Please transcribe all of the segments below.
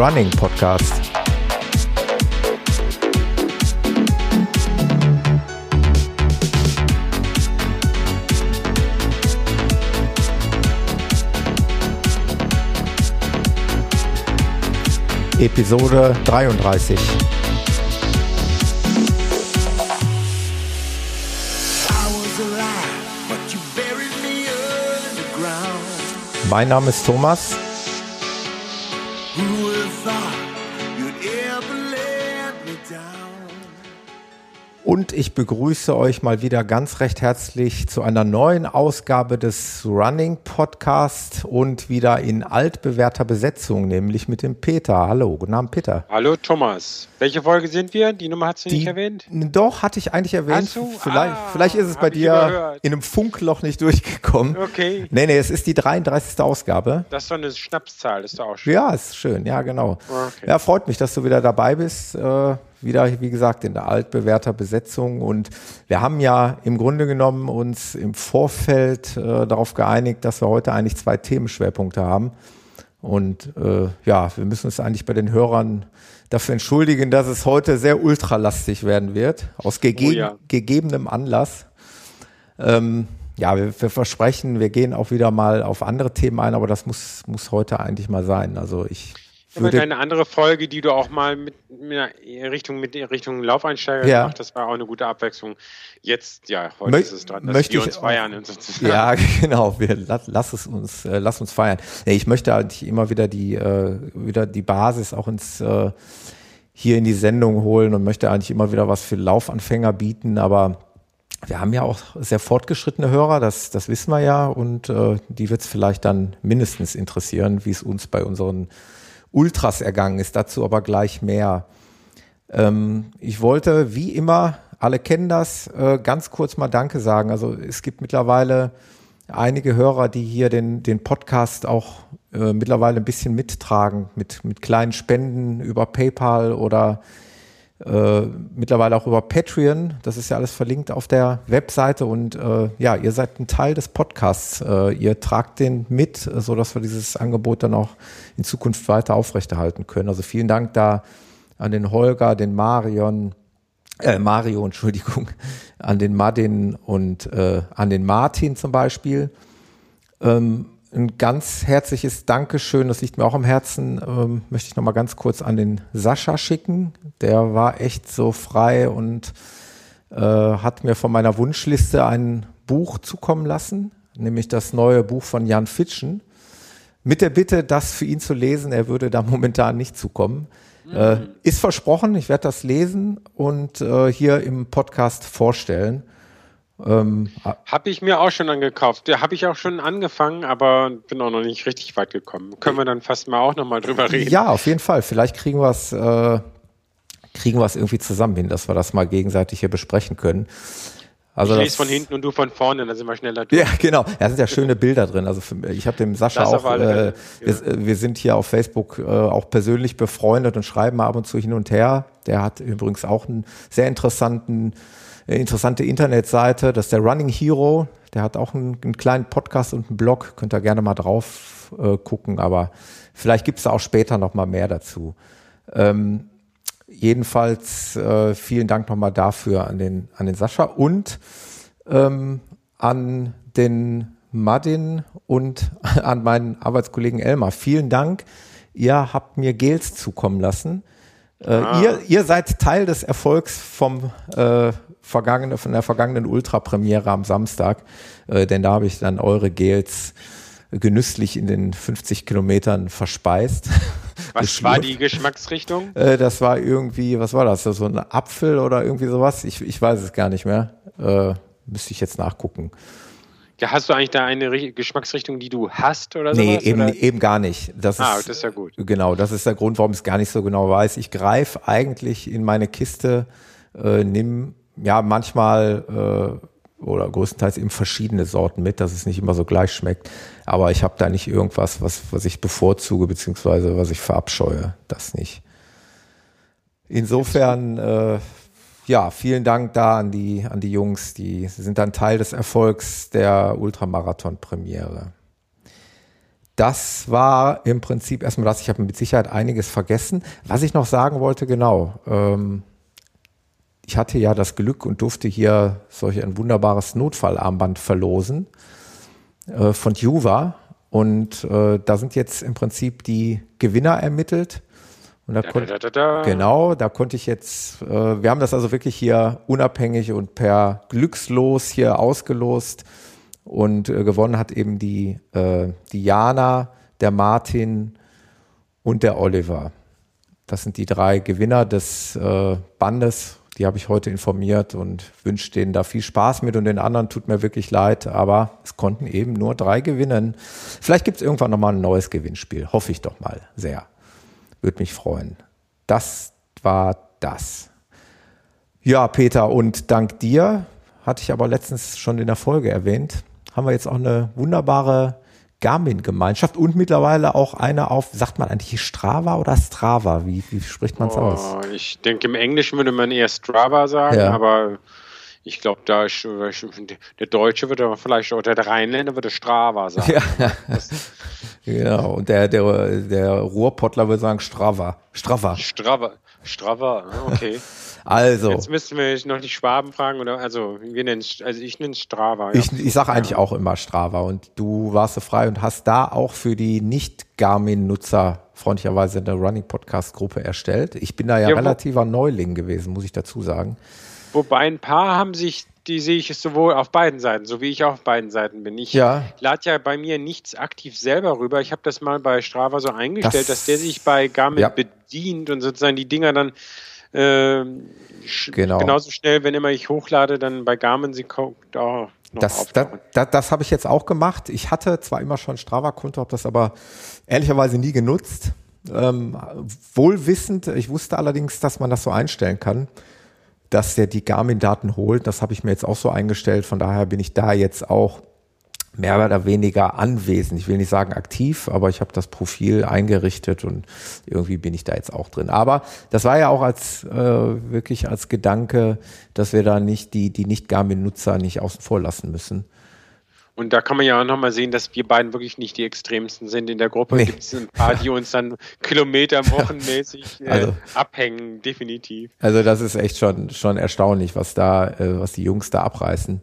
Running Podcast. Episode 33. Mein Name ist Thomas. Und ich begrüße euch mal wieder ganz recht herzlich zu einer neuen Ausgabe des Running Podcast und wieder in altbewährter Besetzung, nämlich mit dem Peter. Hallo, guten Abend, Peter. Hallo, Thomas. Welche Folge sind wir? Die Nummer hast du nicht erwähnt? Doch, hatte ich eigentlich erwähnt. Du? Vielleicht, ah, vielleicht ist es bei dir in einem Funkloch nicht durchgekommen. Okay. Nee, nee, es ist die 33. Ausgabe. Das ist doch eine Schnapszahl, ist doch auch schön. Ja, ist schön, ja, genau. Okay. Ja, freut mich, dass du wieder dabei bist. Äh, wieder, wie gesagt, in der altbewährter Besetzung. Und wir haben ja im Grunde genommen uns im Vorfeld äh, darauf geeinigt, dass wir heute eigentlich zwei Themenschwerpunkte haben. Und äh, ja, wir müssen uns eigentlich bei den Hörern dafür entschuldigen, dass es heute sehr ultralastig werden wird, aus gege oh ja. gegebenem Anlass. Ähm, ja, wir, wir, versprechen, wir gehen auch wieder mal auf andere Themen ein, aber das muss, muss heute eigentlich mal sein. Also ich würde eine andere Folge, die du auch mal mit, mit Richtung mit Richtung Laufeinsteiger ja. gemacht, das war auch eine gute Abwechslung. Jetzt, ja, heute Mö ist es dran, dass möchte wir uns feiern. Ja, genau, wir lass, lass es uns, äh, lass uns feiern. Ja, ich möchte eigentlich immer wieder die, äh, wieder die Basis auch ins äh, hier in die Sendung holen und möchte eigentlich immer wieder was für Laufanfänger bieten, aber wir haben ja auch sehr fortgeschrittene Hörer, das, das wissen wir ja, und äh, die wird es vielleicht dann mindestens interessieren, wie es uns bei unseren Ultras ergangen ist. Dazu aber gleich mehr. Ähm, ich wollte, wie immer, alle kennen das, äh, ganz kurz mal Danke sagen. Also es gibt mittlerweile einige Hörer, die hier den, den Podcast auch äh, mittlerweile ein bisschen mittragen mit, mit kleinen Spenden über PayPal oder äh, mittlerweile auch über Patreon. Das ist ja alles verlinkt auf der Webseite und äh, ja, ihr seid ein Teil des Podcasts. Äh, ihr tragt den mit, so dass wir dieses Angebot dann auch in Zukunft weiter aufrechterhalten können. Also vielen Dank da an den Holger, den Marion, äh, Mario, Entschuldigung, an den Madin und äh, an den Martin zum Beispiel. Ähm, ein ganz herzliches Dankeschön, das liegt mir auch am Herzen, ähm, möchte ich nochmal ganz kurz an den Sascha schicken. Der war echt so frei und äh, hat mir von meiner Wunschliste ein Buch zukommen lassen, nämlich das neue Buch von Jan Fitschen. Mit der Bitte, das für ihn zu lesen, er würde da momentan nicht zukommen. Mhm. Äh, ist versprochen, ich werde das lesen und äh, hier im Podcast vorstellen. Ähm, habe ich mir auch schon angekauft. Ja, habe ich auch schon angefangen, aber bin auch noch nicht richtig weit gekommen. Können wir dann fast mal auch nochmal drüber reden? Ja, auf jeden Fall. Vielleicht kriegen wir es äh, kriegen wir es irgendwie zusammen hin, dass wir das mal gegenseitig hier besprechen können. Also ich lese von hinten und du von vorne, dann sind wir schneller durch. Ja, genau. Da sind ja schöne Bilder drin. Also für, ich habe dem Sascha das auch, äh, wir, wir, sind hier auf Facebook äh, auch persönlich befreundet und schreiben ab und zu hin und her. Der hat übrigens auch einen sehr interessanten interessante Internetseite, das ist der Running Hero. Der hat auch einen, einen kleinen Podcast und einen Blog, könnt ihr gerne mal drauf äh, gucken, aber vielleicht gibt es auch später noch mal mehr dazu. Ähm, jedenfalls äh, vielen Dank nochmal dafür an den, an den Sascha und ähm, an den Madin und an meinen Arbeitskollegen Elmar. Vielen Dank. Ihr habt mir Gels zukommen lassen. Äh, ah. ihr, ihr seid Teil des Erfolgs vom, äh, vergangene, von der vergangenen Ultra-Premiere am Samstag, äh, denn da habe ich dann eure Gels genüsslich in den 50 Kilometern verspeist. Was war die Geschmacksrichtung? Äh, das war irgendwie, was war das? So ein Apfel oder irgendwie sowas? Ich, ich weiß es gar nicht mehr. Äh, müsste ich jetzt nachgucken. Ja, hast du eigentlich da eine Geschmacksrichtung, die du hast oder so? Nee, eben, eben gar nicht. Das ah, ist, das ist ja gut. Genau, das ist der Grund, warum ich es gar nicht so genau weiß. Ich greife eigentlich in meine Kiste, äh, nimm ja manchmal äh, oder größtenteils eben verschiedene Sorten mit, dass es nicht immer so gleich schmeckt. Aber ich habe da nicht irgendwas, was, was ich bevorzuge, beziehungsweise was ich verabscheue. Das nicht. Insofern, äh, ja, vielen Dank da an die, an die Jungs, die sind dann Teil des Erfolgs der Ultramarathon-Premiere. das war im Prinzip erstmal das. Ich habe mit Sicherheit einiges vergessen. Was ich noch sagen wollte, genau. Ähm, ich hatte ja das Glück und durfte hier solch ein wunderbares Notfallarmband verlosen äh, von Juva. Und äh, da sind jetzt im Prinzip die Gewinner ermittelt. Und da, da, da, da genau, da konnte ich jetzt, äh, wir haben das also wirklich hier unabhängig und per Glückslos hier ausgelost. Und äh, gewonnen hat eben die, äh, die Jana, der Martin und der Oliver. Das sind die drei Gewinner des äh, Bandes. Die habe ich heute informiert und wünsche denen da viel Spaß mit und den anderen tut mir wirklich leid, aber es konnten eben nur drei gewinnen. Vielleicht gibt es irgendwann nochmal ein neues Gewinnspiel. Hoffe ich doch mal sehr. Würde mich freuen. Das war das. Ja, Peter, und dank dir, hatte ich aber letztens schon in der Folge erwähnt, haben wir jetzt auch eine wunderbare Garmin-Gemeinschaft und mittlerweile auch eine auf, sagt man eigentlich Strava oder Strava? Wie, wie spricht man es oh, aus? Ich denke, im Englischen würde man eher Strava sagen, ja. aber ich glaube, da ist, der Deutsche würde vielleicht oder der Rheinländer würde Strava sagen. Ja. genau, und der, der, der Ruhrpottler würde sagen Strava. Strava. Strava. Strava, okay. Also. Jetzt müssten wir noch die Schwaben fragen, oder? Also, wir nennen also ich nenne Strava. Ja. Ich, ich sage eigentlich auch immer Strava und du warst so frei und hast da auch für die Nicht-Garmin-Nutzer freundlicherweise eine Running-Podcast-Gruppe erstellt. Ich bin da ja, ja relativer Neuling gewesen, muss ich dazu sagen. Wobei ein paar haben sich, die sehe ich sowohl auf beiden Seiten, so wie ich auch auf beiden Seiten bin. Ich ja. lade ja bei mir nichts aktiv selber rüber. Ich habe das mal bei Strava so eingestellt, das, dass der sich bei Garmin ja. bedient und sozusagen die Dinger dann äh, genau. genauso schnell, wenn immer ich hochlade, dann bei Garmin sie guckt, oh, das, das, das, das habe ich jetzt auch gemacht. Ich hatte zwar immer schon Strava-Konto, habe das aber ehrlicherweise nie genutzt. Ähm, wohlwissend, ich wusste allerdings, dass man das so einstellen kann, dass der die Garmin-Daten holt. Das habe ich mir jetzt auch so eingestellt. Von daher bin ich da jetzt auch mehr oder weniger anwesend. Ich will nicht sagen aktiv, aber ich habe das Profil eingerichtet und irgendwie bin ich da jetzt auch drin. Aber das war ja auch als äh, wirklich als Gedanke, dass wir da nicht die, die nicht Garmin-Nutzer nicht außen vor lassen müssen. Und da kann man ja auch nochmal sehen, dass wir beiden wirklich nicht die extremsten sind. In der Gruppe nee. gibt es ein paar, die uns dann Kilometer wochenmäßig äh, also, abhängen, definitiv. Also das ist echt schon, schon erstaunlich, was da, äh, was die Jungs da abreißen.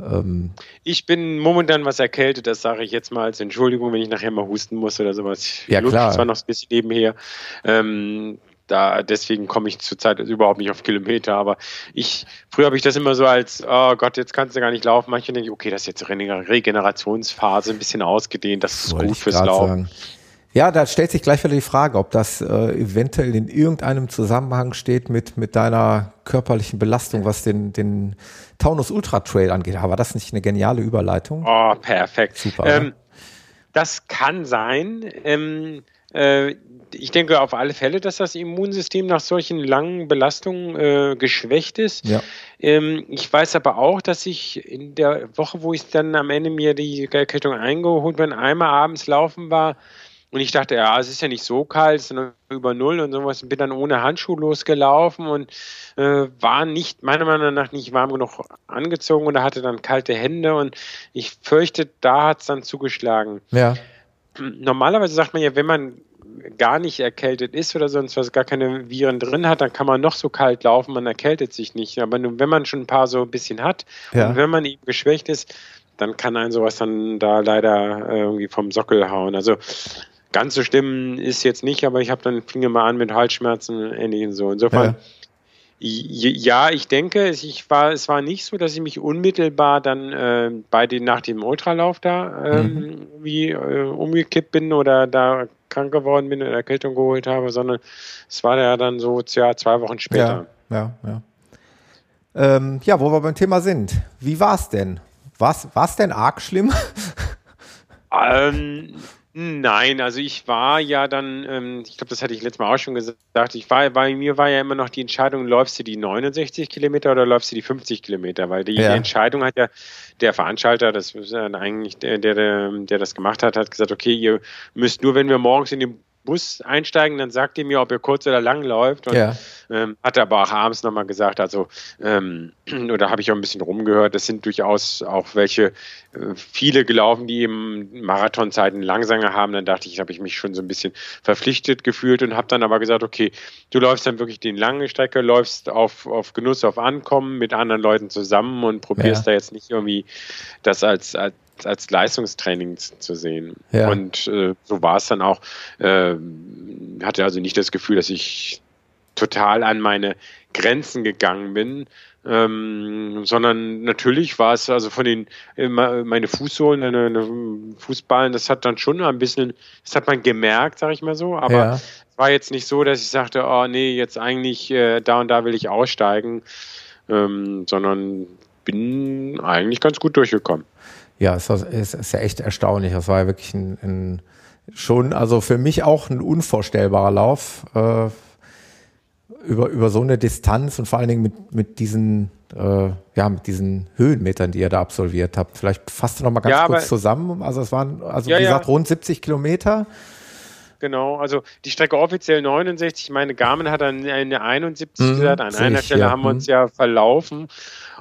Ähm, ich bin momentan was erkältet, das sage ich jetzt mal als Entschuldigung, wenn ich nachher mal husten muss oder sowas. Ja, Luft klar. zwar noch ein bisschen nebenher. Ähm, da, deswegen komme ich zurzeit überhaupt nicht auf Kilometer, aber ich, früher habe ich das immer so als, oh Gott, jetzt kannst du gar nicht laufen. Manche denken, okay, das ist jetzt Regenerationsphase, ein bisschen ausgedehnt, das ist Wollte gut fürs Laufen. Sagen. Ja, da stellt sich gleich wieder die Frage, ob das äh, eventuell in irgendeinem Zusammenhang steht mit, mit deiner körperlichen Belastung, was den, den Taunus Ultra Trail angeht. Aber das ist nicht eine geniale Überleitung? Oh, perfekt. Super. Ähm, das kann sein. Ähm, äh, ich denke auf alle Fälle, dass das Immunsystem nach solchen langen Belastungen äh, geschwächt ist. Ja. Ähm, ich weiß aber auch, dass ich in der Woche, wo ich dann am Ende mir die Erkältung eingeholt bin, einmal abends laufen war, und ich dachte, ja, es ist ja nicht so kalt, es ist nur über Null und sowas. Und bin dann ohne Handschuh losgelaufen und äh, war nicht, meiner Meinung nach, nicht warm genug angezogen und hatte dann kalte Hände. Und ich fürchte, da hat es dann zugeschlagen. Ja. Normalerweise sagt man ja, wenn man gar nicht erkältet ist oder sonst was, gar keine Viren drin hat, dann kann man noch so kalt laufen, man erkältet sich nicht. Aber nur, wenn man schon ein paar so ein bisschen hat ja. und wenn man eben geschwächt ist, dann kann ein sowas dann da leider irgendwie vom Sockel hauen. Also Ganz so schlimm ist jetzt nicht, aber ich habe dann fing mal an mit Halsschmerzen ähnlichen so. Insofern, ja. ja, ich denke, ich war, es war nicht so, dass ich mich unmittelbar dann äh, bei den, nach dem Ultralauf da äh, mhm. wie äh, umgekippt bin oder da krank geworden bin und Erkältung geholt habe, sondern es war ja dann so ja, zwei Wochen später. Ja, ja, ja. Ähm, ja, wo wir beim Thema sind. Wie war es denn? War es denn arg schlimm? Ähm, Nein, also ich war ja dann, ähm, ich glaube, das hatte ich letztes Mal auch schon gesagt, ich war, bei mir war ja immer noch die Entscheidung, läufst du die 69 Kilometer oder läufst du die 50 Kilometer, weil die, ja. die Entscheidung hat ja der Veranstalter, das ist ja eigentlich der, der, der das gemacht hat, hat gesagt, okay, ihr müsst nur, wenn wir morgens in den Bus einsteigen, dann sagt ihr mir, ob ihr kurz oder lang läuft. Und ja. Ähm, hatte aber auch abends nochmal gesagt, also, ähm, oder habe ich auch ein bisschen rumgehört, das sind durchaus auch welche, äh, viele gelaufen, die eben Marathonzeiten langsamer haben. Dann dachte ich, habe ich mich schon so ein bisschen verpflichtet gefühlt und habe dann aber gesagt, okay, du läufst dann wirklich die lange Strecke, läufst auf, auf Genuss, auf Ankommen mit anderen Leuten zusammen und probierst ja. da jetzt nicht irgendwie das als, als als Leistungstraining zu sehen. Ja. Und äh, so war es dann auch. Äh, hatte also nicht das Gefühl, dass ich total an meine Grenzen gegangen bin, ähm, sondern natürlich war es also von den äh, meine Fußsohlen, meine, meine, Fußballen, das hat dann schon ein bisschen, das hat man gemerkt, sag ich mal so, aber ja. es war jetzt nicht so, dass ich sagte, oh nee, jetzt eigentlich äh, da und da will ich aussteigen, ähm, sondern bin eigentlich ganz gut durchgekommen. Ja, es ist, ist ja echt erstaunlich. Das war ja wirklich ein, ein schon, also für mich auch ein unvorstellbarer Lauf äh, über, über so eine Distanz und vor allen Dingen mit, mit diesen, äh, ja, mit diesen Höhenmetern, die ihr da absolviert habt. Vielleicht fasst du noch mal ganz ja, kurz zusammen. Also es waren, also ja, wie gesagt, rund 70 Kilometer. Genau, also die Strecke offiziell 69, ich meine, Garmin hat dann eine 71 mhm, gesagt, an einer ich, Stelle ja. haben wir uns mhm. ja verlaufen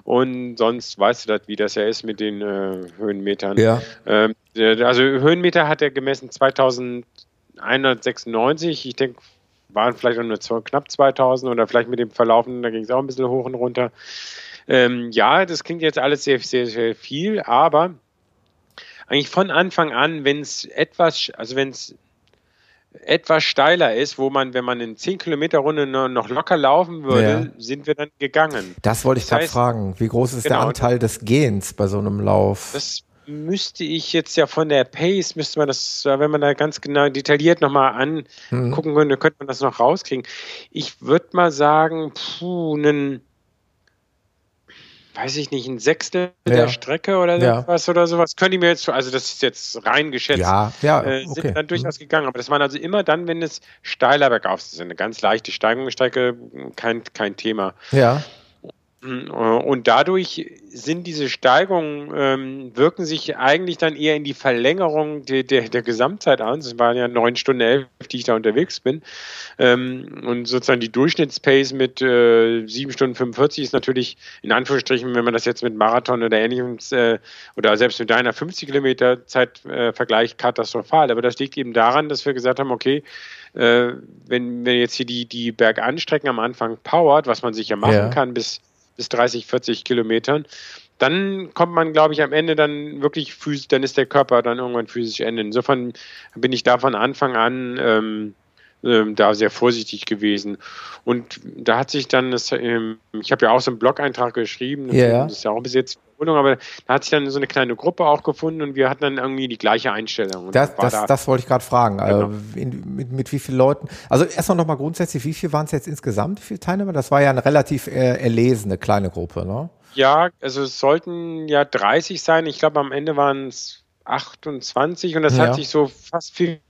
und sonst weißt du das, wie das ja ist mit den äh, Höhenmetern. Ja. Ähm, also Höhenmeter hat er gemessen 2196, ich denke, waren vielleicht auch nur zwei, knapp 2000 oder vielleicht mit dem Verlaufen, da ging es auch ein bisschen hoch und runter. Ähm, ja, das klingt jetzt alles sehr, sehr, sehr viel, aber eigentlich von Anfang an, wenn es etwas, also wenn es etwas steiler ist, wo man, wenn man in 10 Kilometer Runde noch locker laufen würde, ja. sind wir dann gegangen. Das wollte ich gerade fragen. Wie groß ist genau, der Anteil des Gehens bei so einem Lauf? Das müsste ich jetzt ja von der Pace, müsste man das, wenn man da ganz genau detailliert nochmal angucken mhm. könnte, könnte man das noch rauskriegen. Ich würde mal sagen, puh, einen weiß ich nicht, ein Sechstel ja. der Strecke oder sowas ja. oder sowas. Könnte ich mir jetzt, also das ist jetzt rein geschätzt, ja, ja, äh, sind okay. dann durchaus mhm. gegangen. Aber das waren also immer dann, wenn es steiler bergauf ist. Eine ganz leichte Steigungsstrecke, kein, kein Thema. Ja. Äh, und dadurch sind diese Steigungen, ähm, wirken sich eigentlich dann eher in die Verlängerung der, der, der Gesamtzeit an. Es waren ja neun Stunden elf, die ich da unterwegs bin. Ähm, und sozusagen die Durchschnittspace mit äh, sieben Stunden 45 ist natürlich in Anführungsstrichen, wenn man das jetzt mit Marathon oder ähnlichem äh, oder selbst mit deiner 50 Kilometer Zeit äh, vergleicht, katastrophal. Aber das liegt eben daran, dass wir gesagt haben, okay, äh, wenn, wenn jetzt hier die, die Berganstrecken am Anfang powert, was man sich ja machen ja. kann bis bis 30, 40 Kilometern, dann kommt man, glaube ich, am Ende dann wirklich physisch, dann ist der Körper dann irgendwann physisch Ende. Insofern bin ich da von Anfang an ähm, ähm, da sehr vorsichtig gewesen. Und da hat sich dann, das, ähm, ich habe ja auch so einen Blog-Eintrag geschrieben, yeah. das ist ja auch bis jetzt Wohnung, aber da hat sich dann so eine kleine Gruppe auch gefunden und wir hatten dann irgendwie die gleiche Einstellung. Das, das, da das, wollte ich gerade fragen. Also genau. In, mit, mit, wie vielen Leuten? Also erstmal nochmal grundsätzlich, wie viele waren es jetzt insgesamt, wie viele Teilnehmer? Das war ja eine relativ äh, erlesene kleine Gruppe, ne? Ja, also es sollten ja 30 sein. Ich glaube, am Ende waren es 28 und das ja. hat sich so fast 50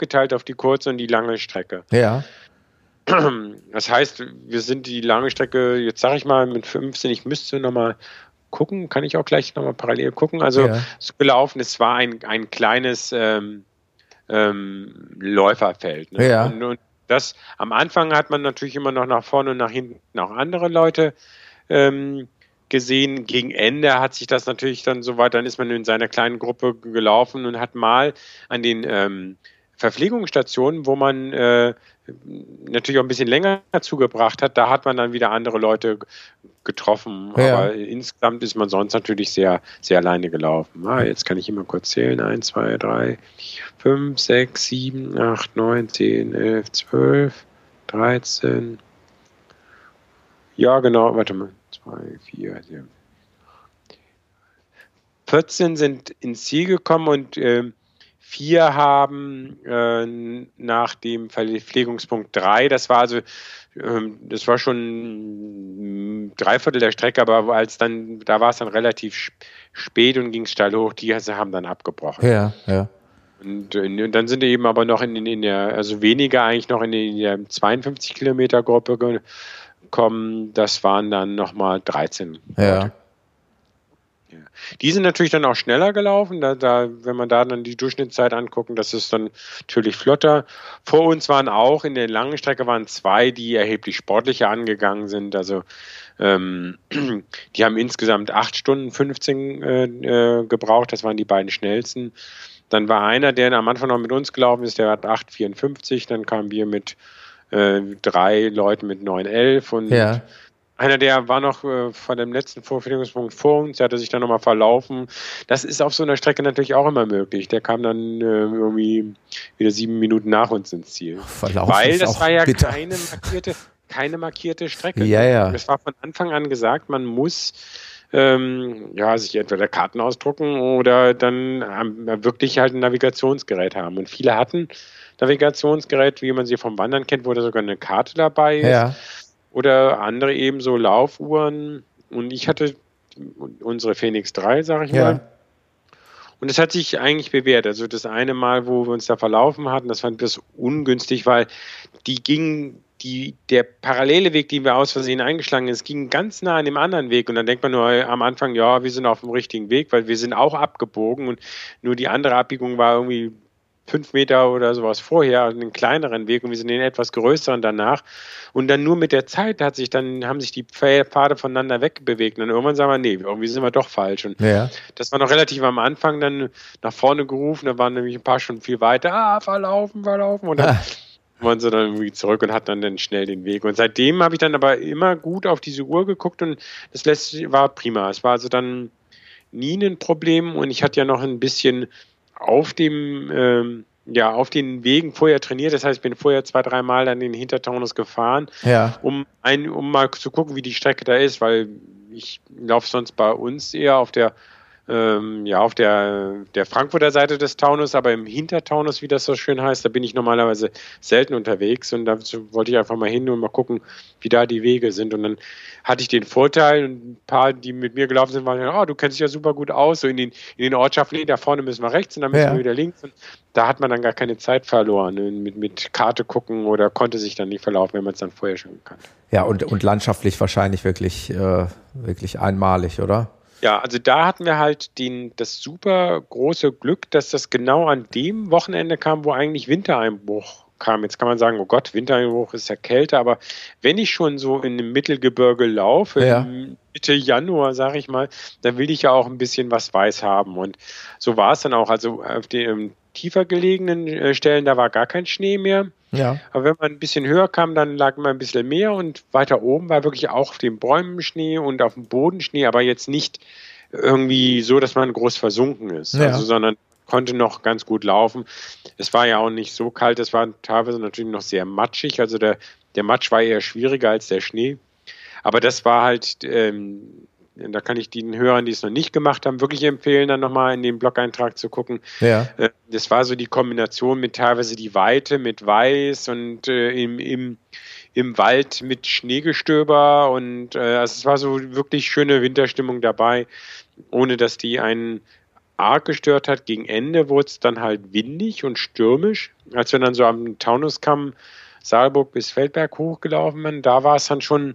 aufgeteilt auf die kurze und die lange Strecke. Ja. Das heißt, wir sind die lange Strecke, jetzt sage ich mal, mit 15, ich müsste nochmal gucken, kann ich auch gleich nochmal parallel gucken. Also ja. so gelaufen, es war ein, ein kleines ähm, ähm, Läuferfeld. Ne? Ja. Und, und das am Anfang hat man natürlich immer noch nach vorne und nach hinten auch andere Leute ähm, gesehen. Gegen Ende hat sich das natürlich dann so weit, dann ist man in seiner kleinen Gruppe gelaufen und hat mal an den ähm, Verpflegungsstationen, wo man äh, natürlich auch ein bisschen länger zugebracht hat, da hat man dann wieder andere Leute getroffen. Ja. Aber insgesamt ist man sonst natürlich sehr, sehr alleine gelaufen. Ah, jetzt kann ich immer kurz zählen. 1, 2, 3, 5, 6, 7, 8, 9, 10, 11, 12, 13. Ja, genau, warte mal. 2, 4, 7. 14 sind ins Ziel gekommen und äh, Vier haben äh, nach dem Verpflegungspunkt drei, das war also, äh, das war schon drei Viertel der Strecke, aber als dann, da war es dann relativ spät und ging steil hoch, die haben dann abgebrochen. Ja, ja. Und, äh, und, dann sind eben aber noch in, in, der, also weniger eigentlich noch in, in der 52 Kilometer Gruppe gekommen. Das waren dann nochmal 13. Ja. Die sind natürlich dann auch schneller gelaufen. Da, da, wenn man da dann die Durchschnittszeit angucken, das ist dann natürlich flotter. Vor uns waren auch in der langen Strecke waren zwei, die erheblich sportlicher angegangen sind. Also ähm, die haben insgesamt acht Stunden 15 äh, äh, gebraucht. Das waren die beiden schnellsten. Dann war einer, der am Anfang noch mit uns gelaufen ist, der hat 8,54. Dann kamen wir mit äh, drei Leuten mit 9,11 und ja. Einer, der war noch äh, von dem letzten Vorfindungspunkt vor uns, der hatte sich dann nochmal verlaufen. Das ist auf so einer Strecke natürlich auch immer möglich. Der kam dann äh, irgendwie wieder sieben Minuten nach uns ins Ziel. Verlaufen Weil das war ja bitter. keine markierte, keine markierte Strecke. Ja, ja. Es war von Anfang an gesagt, man muss ähm, ja, sich entweder Karten ausdrucken oder dann ähm, wirklich halt ein Navigationsgerät haben. Und viele hatten Navigationsgerät, wie man sie vom Wandern kennt, wo da sogar eine Karte dabei ist. Ja. Oder andere eben so Laufuhren. Und ich hatte unsere Phoenix 3, sag ich Ja. mal. Und es hat sich eigentlich bewährt. Also das eine Mal, wo wir uns da verlaufen hatten, das fand ich das ungünstig, weil die ging, die, der parallele Weg, den wir aus Versehen eingeschlagen sind, ging ganz nah an dem anderen Weg. Und dann denkt man nur am Anfang, ja, wir sind auf dem richtigen Weg, weil wir sind auch abgebogen und nur die andere Abbiegung war irgendwie fünf Meter oder sowas vorher, einen kleineren Weg und wir sind den etwas größeren danach. Und dann nur mit der Zeit hat sich dann, haben sich die Pfade voneinander wegbewegt. Und dann irgendwann sagen wir, nee, irgendwie sind wir doch falsch. Und Ja. das war noch relativ am Anfang dann nach vorne gerufen, da waren nämlich ein paar schon viel weiter, ah, verlaufen, verlaufen. Und dann Ah. waren sie dann irgendwie zurück und hatten dann, dann schnell den Weg. Und seitdem habe ich dann aber immer gut auf diese Uhr geguckt und das letzte war prima. Es war also dann nie ein Problem und ich hatte ja noch ein bisschen auf dem ähm, ja, auf den Wegen vorher trainiert. Das heißt, ich bin vorher zwei, dreimal dann den Hintertaunus gefahren, Ja. um, ein, um mal zu gucken, wie die Strecke da ist, weil ich laufe sonst bei uns eher auf der ähm, ja, auf der, der Frankfurter Seite des Taunus, aber im Hintertaunus, wie das so schön heißt, da bin ich normalerweise selten unterwegs und da wollte ich einfach mal hin und mal gucken, wie da die Wege sind. Und dann hatte ich den Vorteil und ein paar, die mit mir gelaufen sind, waren, oh, du kennst dich ja super gut aus, so in den, in den Ortschaften, nee, da vorne müssen wir rechts und dann müssen Ja. wir wieder links. Und da hat man dann gar keine Zeit verloren ne, mit, mit Karte gucken oder konnte sich dann nicht verlaufen, wenn man es dann vorher schon kannte. Ja, und, und landschaftlich wahrscheinlich wirklich, äh, wirklich einmalig, oder? Ja, also da hatten wir halt den, das super große Glück, dass das genau an dem Wochenende kam, wo eigentlich Wintereinbruch kam. Jetzt kann man sagen, oh Gott, Wintereinbruch ist ja Kälte, aber wenn ich schon so in dem Mittelgebirge laufe, Ja. Mitte Januar, sage ich mal, dann will ich ja auch ein bisschen was weiß haben. Und so war es dann auch. Also auf den ähm, tiefer gelegenen äh, Stellen, da war gar kein Schnee mehr. Ja. Aber wenn man ein bisschen höher kam, dann lag immer ein bisschen mehr und weiter oben war wirklich auch auf den Bäumen Schnee und auf dem Boden Schnee, aber jetzt nicht irgendwie so, dass man groß versunken ist, Ja. also, sondern konnte noch ganz gut laufen. Es war ja auch nicht so kalt, es war teilweise natürlich noch sehr matschig, also der, der Matsch war eher schwieriger als der Schnee. Aber das war halt, ähm, da kann ich den Hörern, die es noch nicht gemacht haben, wirklich empfehlen, dann nochmal in den Blog-Eintrag zu gucken. Ja. Äh, Das war so die Kombination mit teilweise die Weite mit Weiß und äh, im, im, im Wald mit Schneegestöber und äh, also es war so wirklich schöne Winterstimmung dabei, ohne dass die einen arg gestört hat. Gegen Ende wurde es dann halt windig und stürmisch. Als wir dann so am Taunuskamm Saalburg bis Feldberg hochgelaufen sind, da war es dann schon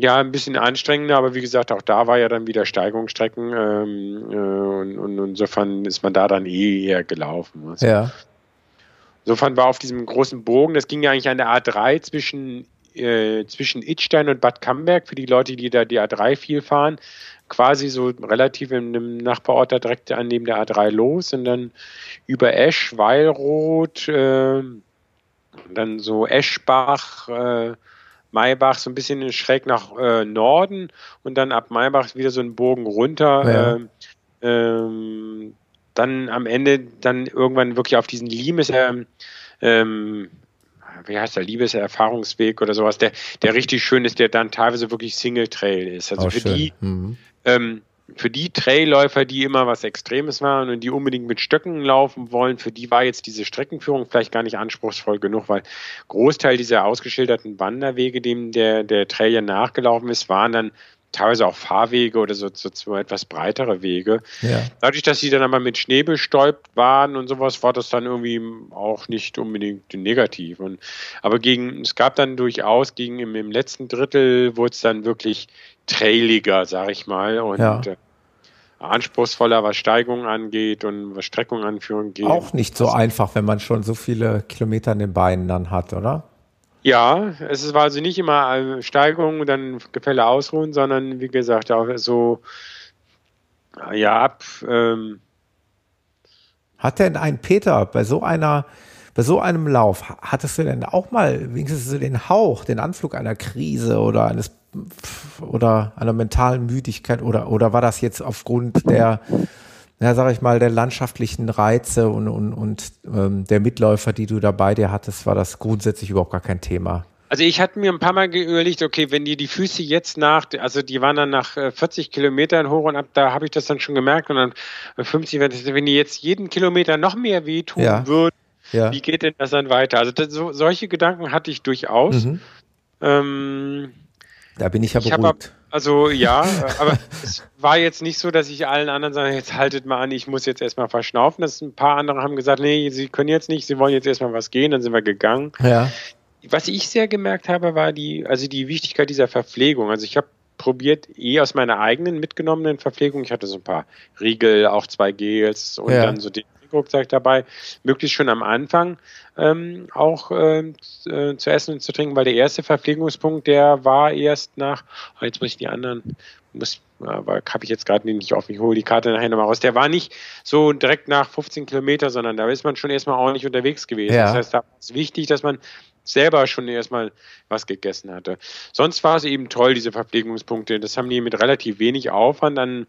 ja, ein bisschen anstrengender, aber wie gesagt, auch da war ja dann wieder Steigungsstrecken ähm, äh, und, und insofern ist man da dann eh eher gelaufen. Also Ja. Insofern war auf diesem großen Bogen, das ging ja eigentlich an der A3 zwischen, äh, zwischen Idstein und Bad Camberg, für die Leute, die da die A3 viel fahren, quasi so relativ in einem Nachbarort da direkt an neben der A3 los und dann über Esch, Weilroth, äh, dann so Eschbach, äh, Maybach so ein bisschen schräg nach äh, Norden und dann ab Maybach wieder so einen Bogen runter. Ja. ähm, ähm, dann am Ende dann irgendwann wirklich auf diesen Limes, ähm, ähm, wie heißt der, Liebeserfahrungsweg oder sowas, der, der richtig schön ist, der dann teilweise wirklich Single Trail ist. Also Auch für schön. die, Mhm. ähm, für die Trailläufer, die immer was Extremes waren und die unbedingt mit Stöcken laufen wollen, für die war jetzt diese Streckenführung vielleicht gar nicht anspruchsvoll genug, weil Großteil dieser ausgeschilderten Wanderwege, dem der, der Trail ja nachgelaufen ist, waren dann teilweise auch Fahrwege oder so, so, so etwas breitere Wege. Ja. Dadurch, dass sie dann aber mit Schnee bestäubt waren und sowas, war das dann irgendwie auch nicht unbedingt negativ. Und, aber gegen, es gab dann durchaus gegen im, im letzten Drittel wurde es dann wirklich trailiger, sag ich mal. Und Ja. äh, anspruchsvoller, was Steigung angeht und was Streckung anführen geht. Auch nicht so einfach, wenn man schon so viele Kilometer in den Beinen dann hat, oder? Ja, es war also nicht immer Steigung, dann Gefälle ausruhen, sondern wie gesagt auch so ja ab. Ähm, hat denn ein Peter bei so einer bei so einem Lauf, hattest du denn auch mal wenigstens den Hauch, den Anflug einer Krise oder eines oder einer mentalen Müdigkeit oder oder war das jetzt aufgrund der ja, sag ich mal, der landschaftlichen Reize und, und, und ähm, der Mitläufer, die du da bei dir hattest, war das grundsätzlich überhaupt gar kein Thema. Also ich hatte mir ein paar Mal überlegt, okay, wenn die die Füße jetzt nach, also die waren dann nach 40 äh, Kilometern hoch und ab, da habe ich das dann schon gemerkt und dann 50, wenn die jetzt jeden Kilometer noch mehr wehtun ja. würden, ja. wie geht denn das dann weiter? Also das, so, solche Gedanken hatte ich durchaus. Mhm. Ähm, da bin ich ja beruhigt. Ich also ja, aber es war jetzt nicht so, dass ich allen anderen sage, jetzt haltet mal an, ich muss jetzt erstmal verschnaufen. Das ein paar andere haben gesagt, nee, sie können jetzt nicht, sie wollen jetzt erstmal was gehen, dann sind wir gegangen. Ja. Was ich sehr gemerkt habe, war die, also die Wichtigkeit dieser Verpflegung. Also ich habe probiert, eh aus meiner eigenen mitgenommenen Verpflegung. Ich hatte so ein paar Riegel, auch zwei Gels und ja. dann so den Rucksack dabei, möglichst schon am Anfang ähm, auch äh, zu essen und zu trinken, weil der erste Verpflegungspunkt, der war erst nach, oh, jetzt muss ich die anderen, muss, aber habe ich jetzt gerade nicht auf, ich hole die Karte nachher nochmal raus. Der war nicht so direkt nach 15 Kilometer, sondern da ist man schon erstmal ordentlich unterwegs gewesen. Ja. Das heißt, da ist wichtig, dass man selber schon erstmal was gegessen hatte. Sonst war es eben toll, diese Verpflegungspunkte. Das haben die mit relativ wenig Aufwand an,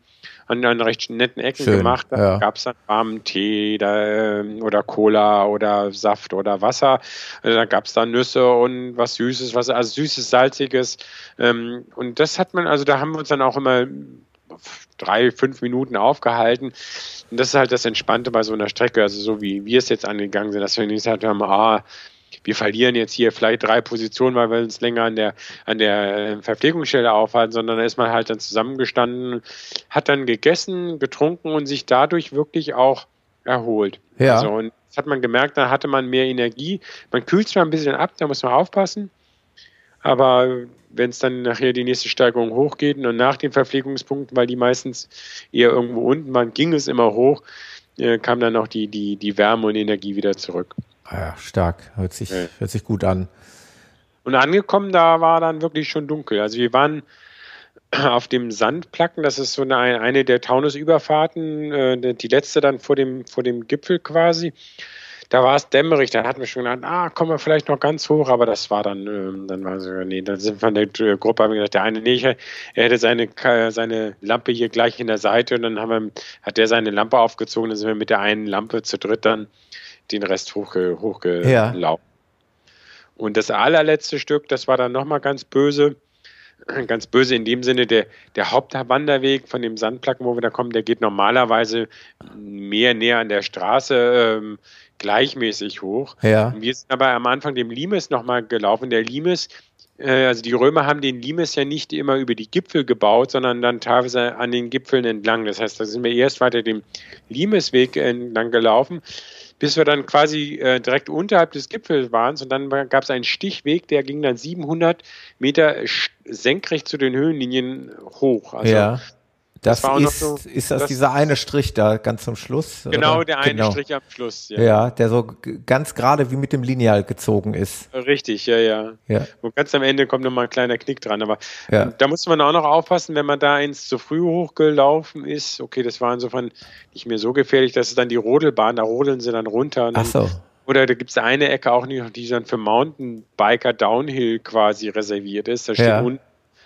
an, an recht netten Ecken Schön, gemacht. Da ja. gab es dann warmen Tee da, ähm, oder Cola oder Saft oder Wasser. Also da gab es dann Nüsse und was Süßes, was also Süßes, Salziges. Ähm, und das hat man, also da haben wir uns dann auch immer drei, fünf Minuten aufgehalten. Und das ist halt das Entspannte bei so einer Strecke, also so wie wir es jetzt angegangen sind, dass wir nicht gesagt haben, ah, wir verlieren jetzt hier vielleicht drei Positionen, weil wir uns länger an der, an der äh, Verpflegungsstelle aufhalten, sondern da ist man halt dann zusammengestanden, hat dann gegessen, getrunken und sich dadurch wirklich auch erholt. Ja. Also, und das hat man gemerkt, da hatte man mehr Energie. Man kühlt zwar ein bisschen ab, da muss man aufpassen, aber wenn es dann nachher die nächste Steigerung hochgeht und nach den Verpflegungspunkten, weil die meistens eher irgendwo unten waren, ging es immer hoch, äh, kam dann auch die, die, die Wärme und Energie wieder zurück. Ah ja, stark. Hört sich, ja. hört sich gut an. Und angekommen, da war dann wirklich schon dunkel. Also wir waren auf dem Sandplacken, das ist so eine, eine der Taunusüberfahrten, äh, die letzte dann vor dem, vor dem Gipfel quasi. Da war es dämmerig, da hatten wir schon gedacht, ah, kommen wir vielleicht noch ganz hoch, aber das war dann, ähm, dann war so, nee, dann sind wir in der Gruppe, haben wir gesagt, der eine, nee, er hätte seine, seine Lampe hier gleich in der Seite und dann haben wir, hat der seine Lampe aufgezogen, dann sind wir mit der einen Lampe zu dritt dann den Rest hochge, hochgelaufen. Ja. Und das allerletzte Stück, das war dann nochmal ganz böse. Ganz böse in dem Sinne, der, der Hauptwanderweg von dem Sandplatten, wo wir da kommen, der geht normalerweise mehr näher an der Straße ähm, gleichmäßig hoch. Ja. Wir sind aber am Anfang dem Limes nochmal gelaufen. Der Limes, äh, also die Römer haben den Limes ja nicht immer über die Gipfel gebaut, sondern dann teilweise an den Gipfeln entlang. Das heißt, da sind wir erst weiter dem Limesweg entlang gelaufen bis wir dann quasi äh, direkt unterhalb des Gipfels waren. Und dann gab es einen Stichweg, der ging dann 700 Meter senkrecht zu den Höhenlinien hoch. Also ja. Das, das ist, so, ist das, das, dieser eine Strich da ganz zum Schluss? Genau, oder? der eine genau. Strich am Schluss. Ja. ja, der so ganz gerade wie mit dem Lineal gezogen ist. Richtig, ja, ja. ja. Und ganz am Ende kommt nochmal ein kleiner Knick dran. Aber ja. da muss man auch noch aufpassen, wenn man da eins zu früh hochgelaufen ist. Okay, das war insofern nicht mehr so gefährlich. Das ist dann die Rodelbahn, da rodeln sie dann runter. Ach so. Oder da gibt es eine Ecke auch nicht, die dann für Mountainbiker Downhill quasi reserviert ist. Da steht ja. unten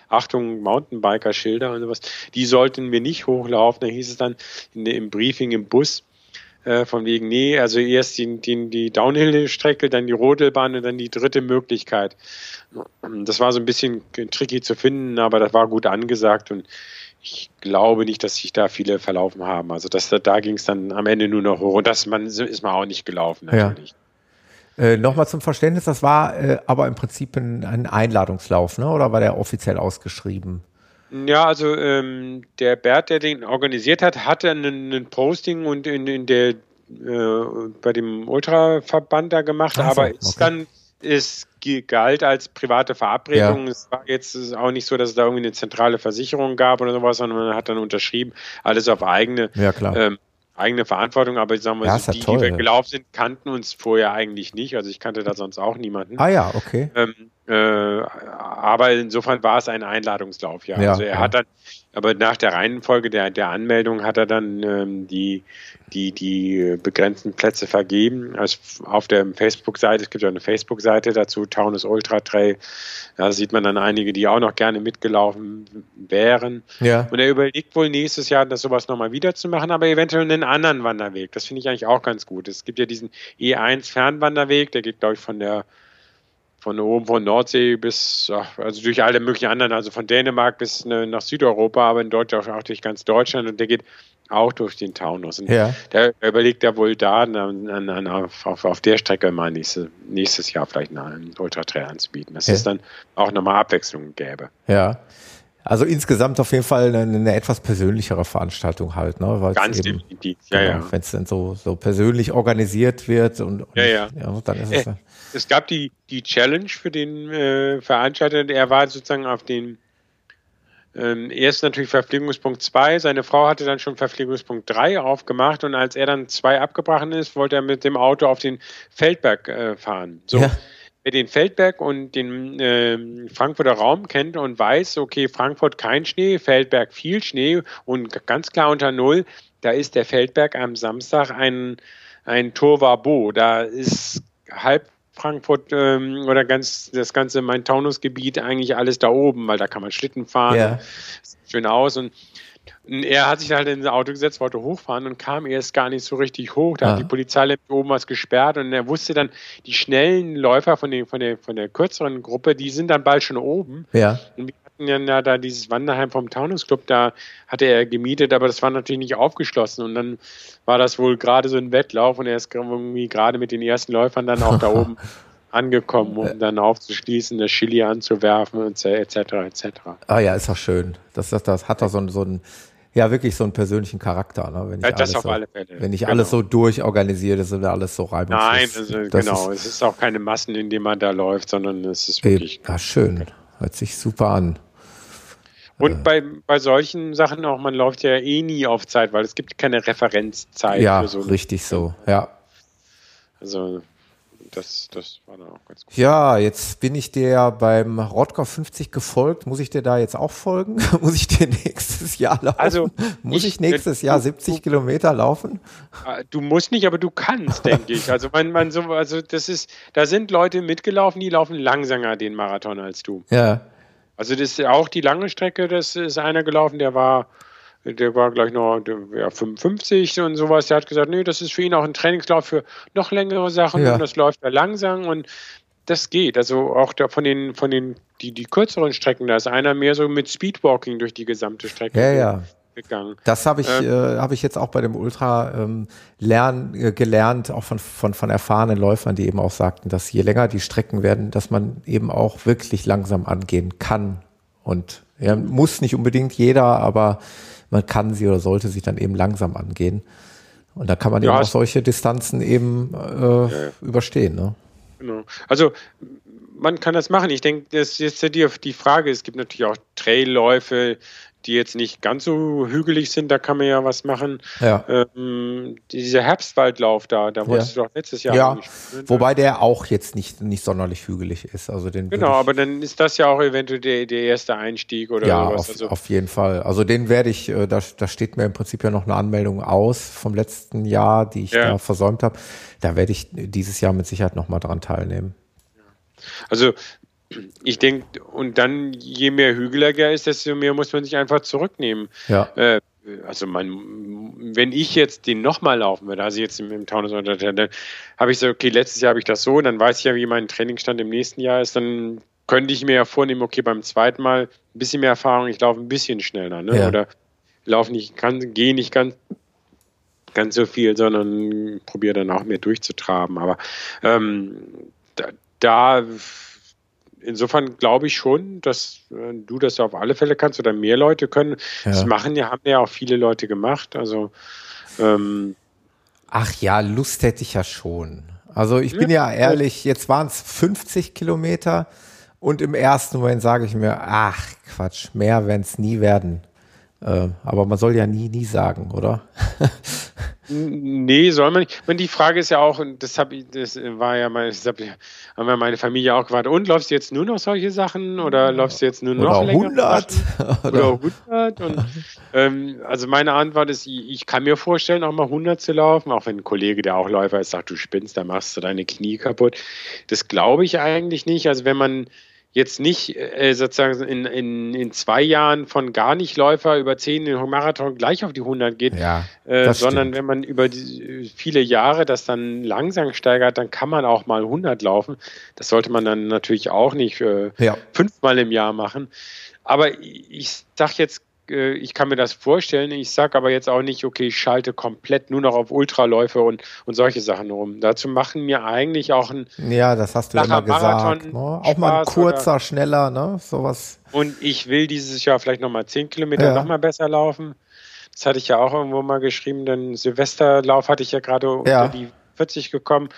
Achtung, Mountainbiker-Schilder und sowas, die sollten wir nicht hochlaufen. Da hieß es dann in, im Briefing im Bus, äh, von wegen, nee, also erst die, die, die Downhill-Strecke, dann die Rodelbahn und dann die dritte Möglichkeit. Das war so ein bisschen tricky zu finden, aber das war gut angesagt und ich glaube nicht, dass sich da viele verlaufen haben. Also das, da ging es dann am Ende nur noch hoch und das man, ist man auch nicht gelaufen natürlich. Ja. Äh, Nochmal zum Verständnis, das war äh, aber im Prinzip ein, ein, Einladungslauf, ne? oder war der offiziell ausgeschrieben? Ja, also ähm, der Bert, der den organisiert hat, hatte ein Posting und in, in der äh, bei dem Ultraverband da gemacht, so, aber ist okay. dann es galt als private Verabredung. Ja. Es war jetzt auch nicht so, dass es da irgendwie eine zentrale Versicherung gab oder sowas, sondern man hat dann unterschrieben, alles auf eigene, ja, ähm, eigene Verantwortung. Aber ich sage mal, ja, so, die, toll, die wir gelaufen sind, kannten uns vorher eigentlich nicht. Also ich kannte da sonst auch niemanden. Ah ja, okay. Ähm, äh, aber insofern war es ein Einladungslauf, ja. ja also er ja. hat dann, aber nach der Reihenfolge der, der Anmeldung hat er dann ähm, die, die, die begrenzten Plätze vergeben. Also auf der Facebook-Seite, es gibt ja eine Facebook-Seite dazu, Taunus Ultra Trail, da sieht man dann einige, die auch noch gerne mitgelaufen wären. Ja. Und er überlegt wohl nächstes Jahr, das sowas nochmal wieder zu machen, aber eventuell einen anderen Wanderweg. Das finde ich eigentlich auch ganz gut. Es gibt ja diesen E1 Fernwanderweg, der geht, glaube ich, von der von oben von Nordsee bis, also durch alle möglichen anderen, also von Dänemark bis ne, nach Südeuropa, aber in Deutschland auch durch ganz Deutschland und der geht auch durch den Taunus. Und ja. der überlegt ja wohl da, an, an, auf, auf, der Strecke mal nächste, nächstes Jahr vielleicht einen Ultra-Trail anzubieten, dass ja. es dann auch nochmal Abwechslung gäbe. Ja. Also insgesamt auf jeden Fall eine, eine etwas persönlichere Veranstaltung halt, ne? Weil's Ganz eben, definitiv, ja, genau, ja. Wenn es dann so, so persönlich organisiert wird und, und ja, ja. ja, dann ist es. Äh, es gab die, die Challenge für den äh, Veranstalter, er war sozusagen auf den ähm, erst natürlich Verpflegungspunkt 2, seine Frau hatte dann schon Verpflegungspunkt 3 aufgemacht und als er dann zwei abgebrochen ist, wollte er mit dem Auto auf den Feldberg äh, fahren. So. Ja wer den Feldberg und den äh, Frankfurter Raum kennt und weiß, okay, Frankfurt kein Schnee, Feldberg viel Schnee und ganz klar unter Null, da ist der Feldberg am Samstag ein, ein Torwabo. Da ist halb Frankfurt ähm, oder ganz das ganze Main-Taunus-Gebiet eigentlich alles da oben, weil da kann man Schlitten fahren. Ja. Sieht schön aus und er hat sich halt in das Auto gesetzt, wollte hochfahren und kam erst gar nicht so richtig hoch. Da ah. hat die Polizei oben was gesperrt und er wusste dann, die schnellen Läufer von, den, von, der, von der kürzeren Gruppe, die sind dann bald schon oben. Ja. Und wir hatten ja da dieses Wanderheim vom Taunus Club, da hatte er gemietet, aber das war natürlich nicht aufgeschlossen. Und dann war das wohl gerade so ein Wettlauf und er ist irgendwie gerade mit den ersten Läufern dann auch da oben angekommen, um dann aufzuschließen, das Chili anzuwerfen etc. etc. Ah ja, ist doch schön. Das, das, das hat doch so, so ein ja wirklich so einen persönlichen Charakter. Ne? Wenn ich ja, das alles auf so, alle Fälle. Wenn ich genau. alles so durchorganisiert ist und alles so reibungslos. Nein, also, genau. Ist, es ist auch keine Massen, in denen man da läuft, sondern es ist wirklich. Ja, schön. Hört sich super an. Und äh. bei, bei solchen Sachen auch, man läuft ja eh nie auf Zeit, weil es gibt keine Referenzzeit. Ja, für so richtig so, ja. Also das, das war dann auch ganz gut. Ja, jetzt bin ich dir beim Rodger 50 gefolgt. Muss ich dir da jetzt auch folgen? Muss ich dir nächstes Jahr laufen? Also, Muss ich, ich nächstes Jahr 70 du, Kilometer laufen? Ah, du musst nicht, aber du kannst, denke ich. Also, man, man so, also das ist, da sind Leute mitgelaufen, die laufen langsamer den Marathon als du. Ja. Also, das ist auch die lange Strecke, das ist einer gelaufen, der war der war gleich noch ja, 55 und sowas. Der hat gesagt, nee, das ist für ihn auch ein Trainingslauf für noch längere Sachen ja. und das läuft ja langsam und das geht. Also auch da von den, von den, die, die kürzeren Strecken, da ist einer mehr so mit Speedwalking durch die gesamte Strecke. Ja, ja. Gegangen. Das habe ich, ähm, äh, habe ich jetzt auch bei dem Ultra ähm, lern, äh, gelernt, auch von, von, von erfahrenen Läufern, die eben auch sagten, dass je länger die Strecken werden, dass man eben auch wirklich langsam angehen kann. Und ja, muss nicht unbedingt jeder, aber man kann sie oder sollte sie dann eben langsam angehen. Und da kann man ja, eben auch solche Distanzen eben äh, ja, ja. überstehen. Ne? Genau. Also man kann das machen. Ich denke, das ist jetzt die, die Frage. Es gibt natürlich auch Trailläufe, die jetzt nicht ganz so hügelig sind, da kann man ja was machen. Ja. Ähm, dieser Herbstwaldlauf da, da wolltest ja. du doch letztes Jahr. Ja, wobei der auch jetzt nicht, nicht sonderlich hügelig ist. Also den genau, aber dann ist das ja auch eventuell der, der erste Einstieg oder ja, sowas. Auf, also auf jeden Fall. Also den werde ich, äh, da, da steht mir im Prinzip ja noch eine Anmeldung aus vom letzten Jahr, die ich ja. da versäumt habe. Da werde ich dieses Jahr mit Sicherheit nochmal dran teilnehmen. Also ich denke, und dann, je mehr hügeliger ist, desto mehr muss man sich einfach zurücknehmen. Ja. Äh, also man, wenn ich jetzt den nochmal laufen würde, also jetzt im, im Taunus, dann habe ich so, okay, letztes Jahr habe ich das so, dann weiß ich ja, wie mein Trainingsstand im nächsten Jahr ist, dann könnte ich mir ja vornehmen, okay, beim zweiten Mal ein bisschen mehr Erfahrung, ich laufe ein bisschen schneller, ne? Ja. Oder laufe nicht, kann, gehe nicht ganz, ganz so viel, sondern probiere dann auch mehr durchzutraben. Aber ähm, da, da insofern glaube ich schon, dass äh, du das auf alle Fälle kannst oder mehr Leute können. Ja. Das machen ja, haben ja auch viele Leute gemacht. Also ähm, Ach ja, Lust hätte ich ja schon. Also ich bin ja ehrlich, jetzt waren es 50 Kilometer und im ersten Moment sage ich mir, ach Quatsch, mehr werden es nie werden. Äh, aber man soll ja nie, nie sagen, oder? Nee, soll man nicht. meine, die Frage ist ja auch, und das, hab ich, das war ja meine, das hab, haben wir meine Familie auch gefragt, und läufst du jetzt nur noch solche Sachen oder läufst du jetzt nur noch oder 100 oder 100? Und, ähm, also meine Antwort ist, ich, ich, kann mir vorstellen, auch mal 100 zu laufen, auch wenn ein Kollege, der auch Läufer ist, sagt, du spinnst, da machst du deine Knie kaputt. Das glaube ich eigentlich nicht. Also wenn man jetzt nicht äh, sozusagen in, in, in zwei Jahren von gar nicht Läufer über zehn in Marathon gleich auf die 100 geht, ja, äh, sondern stimmt. wenn man über die, viele Jahre das dann langsam steigert, dann kann man auch mal 100 laufen. Das sollte man dann natürlich auch nicht äh, ja. fünfmal im Jahr machen. Aber ich sage jetzt äh, ich kann mir das vorstellen. Ich sage aber jetzt auch nicht, okay, ich schalte komplett nur noch auf Ultraläufe und, und solche Sachen rum. Dazu machen mir eigentlich auch ein Ja, das hast du immer gesagt. Ne? Auch mal ein kurzer, oder, schneller, ne? Sowas. Und ich will dieses Jahr vielleicht nochmal 10 Kilometer ja. nochmal besser laufen. Das hatte ich ja auch irgendwo mal geschrieben, denn Silvesterlauf hatte ich ja gerade ja. unter die 40 gekommen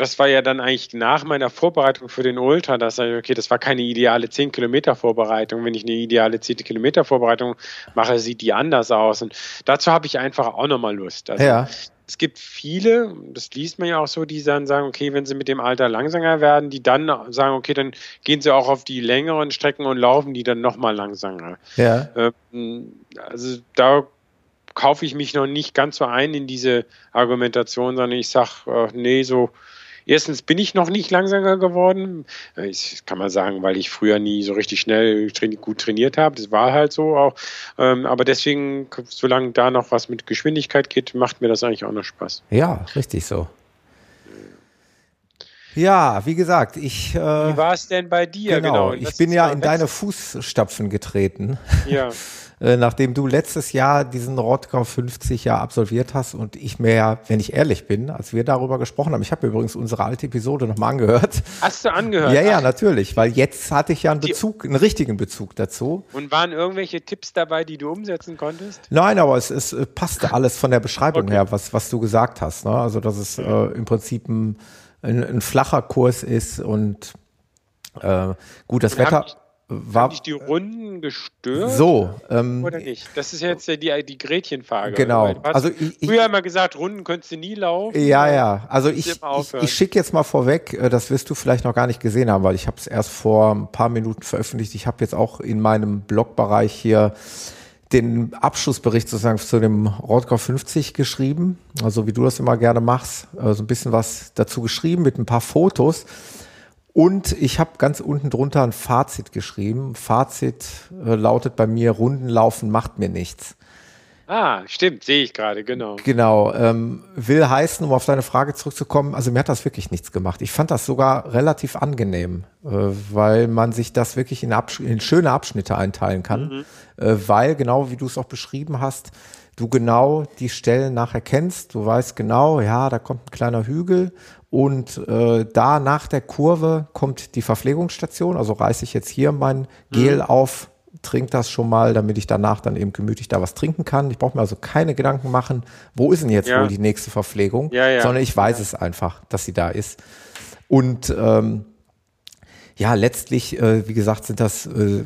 das war ja dann eigentlich nach meiner Vorbereitung für den Ultra, dass ich, okay, das war keine ideale 10 Kilometer Vorbereitung. Wenn ich eine ideale 10 Kilometer Vorbereitung mache, sieht die anders aus. Und dazu habe ich einfach auch nochmal Lust. Also, ja. Es gibt viele, das liest man ja auch so, die dann sagen, okay, wenn sie mit dem Alter langsamer werden, die dann sagen, okay, dann gehen sie auch auf die längeren Strecken und laufen die dann nochmal langsamer. Ja. Ähm, also da kaufe ich mich noch nicht ganz so ein in diese Argumentation, sondern ich sage, äh, nee, so Erstens bin ich noch nicht langsamer geworden. Ich kann man sagen, weil ich früher nie so richtig schnell gut trainiert habe. Das war halt so auch. Ähm, aber deswegen, solange da noch was mit Geschwindigkeit geht, macht mir das eigentlich auch noch Spaß. Ja, richtig so. Ja, wie gesagt, ich. Äh, wie war es denn bei dir? Genau, genau. ich bin ja in deine Fußstapfen getreten. Ja. Äh, nachdem du letztes Jahr diesen Rodcom 50 Jahr absolviert hast und ich mir ja, wenn ich ehrlich bin, als wir darüber gesprochen haben, ich habe übrigens unsere alte Episode nochmal angehört. Hast du angehört? Ja, ja, natürlich, weil jetzt hatte ich ja einen Bezug, einen richtigen Bezug dazu. Und waren irgendwelche Tipps dabei, die du umsetzen konntest? Nein, aber es, es passte alles von der Beschreibung okay. her, was, was du gesagt hast. Ne? Also, dass es äh, im Prinzip ein, ein, ein, flacher Kurs ist und äh, gut, das und Wetter war Haben dich die Runden gestört? So. Ähm, oder nicht? Das ist jetzt die, die Gretchenfrage. Genau. Also ich, früher immer gesagt, Runden könntest du nie laufen. Ja, ja. Also ich, ich, ich schicke jetzt mal vorweg, äh, das wirst du vielleicht noch gar nicht gesehen haben, weil ich habe es erst vor ein paar Minuten veröffentlicht. Ich habe jetzt auch in meinem Blogbereich hier den Abschlussbericht sozusagen zu dem Rodger 50 geschrieben, also wie du das immer gerne machst, so also ein bisschen was dazu geschrieben mit ein paar Fotos. Und ich habe ganz unten drunter ein Fazit geschrieben. Fazit äh, lautet bei mir, Rundenlaufen macht mir nichts. Ah, stimmt, sehe ich gerade, genau. Genau, ähm, will heißen, um auf deine Frage zurückzukommen, also mir hat das wirklich nichts gemacht. Ich fand das sogar relativ angenehm, äh, weil man sich das wirklich in, Absch in schöne Abschnitte einteilen kann, mhm. äh, weil genau wie du es auch beschrieben hast, du genau die Stellen nachher kennst. Du weißt genau, ja, da kommt ein kleiner Hügel und äh, da nach der Kurve kommt die Verpflegungsstation. Also reiße ich jetzt hier mein Gel mhm. auf, trinke das schon mal, damit ich danach dann eben gemütlich da was trinken kann. Ich brauche mir also keine Gedanken machen, wo ist denn jetzt ja. wohl die nächste Verpflegung, ja, ja. sondern ich weiß es einfach, dass sie da ist. Und ähm, ja, letztlich, äh, wie gesagt, sind das äh,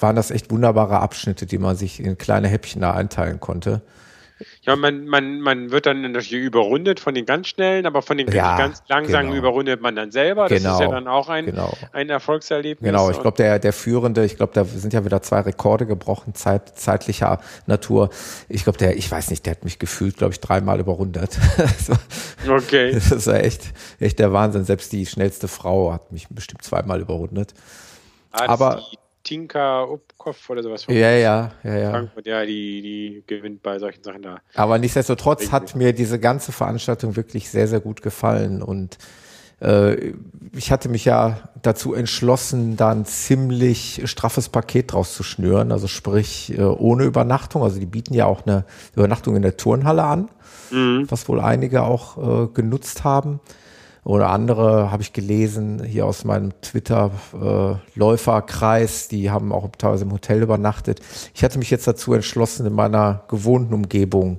waren das echt wunderbare Abschnitte, die man sich in kleine Häppchen da einteilen konnte. Ja, man, man, man wird dann natürlich überrundet von den ganz schnellen, aber von den ja, ganz langsamen genau. überrundet man dann selber. Das genau, ist ja dann auch ein, genau. ein Erfolgserlebnis. Genau, ich glaube, der, der Führende, ich glaube, da sind ja wieder zwei Rekorde gebrochen, zeit, zeitlicher Natur. Ich glaube, der, ich weiß nicht, der hat mich gefühlt, glaube ich, dreimal überrundet. okay. Das ist ja echt, echt der Wahnsinn. Selbst die schnellste Frau hat mich bestimmt zweimal überrundet. Ah, aber Tinka Upkopf oder sowas. Ja, ja, ja, ja. Frankfurt, ja, die, die gewinnt bei solchen Sachen da. Aber nichtsdestotrotz hat mir diese ganze Veranstaltung wirklich sehr, sehr gut gefallen und äh, ich hatte mich ja dazu entschlossen, da ein ziemlich straffes Paket draus zu schnüren, also sprich äh, ohne Übernachtung. Also die bieten ja auch eine Übernachtung in der Turnhalle an, mhm. was wohl einige auch äh, genutzt haben. Oder andere habe ich gelesen, hier aus meinem Twitter-Läuferkreis, äh, die haben auch teilweise im Hotel übernachtet. Ich hatte mich jetzt dazu entschlossen, in meiner gewohnten Umgebung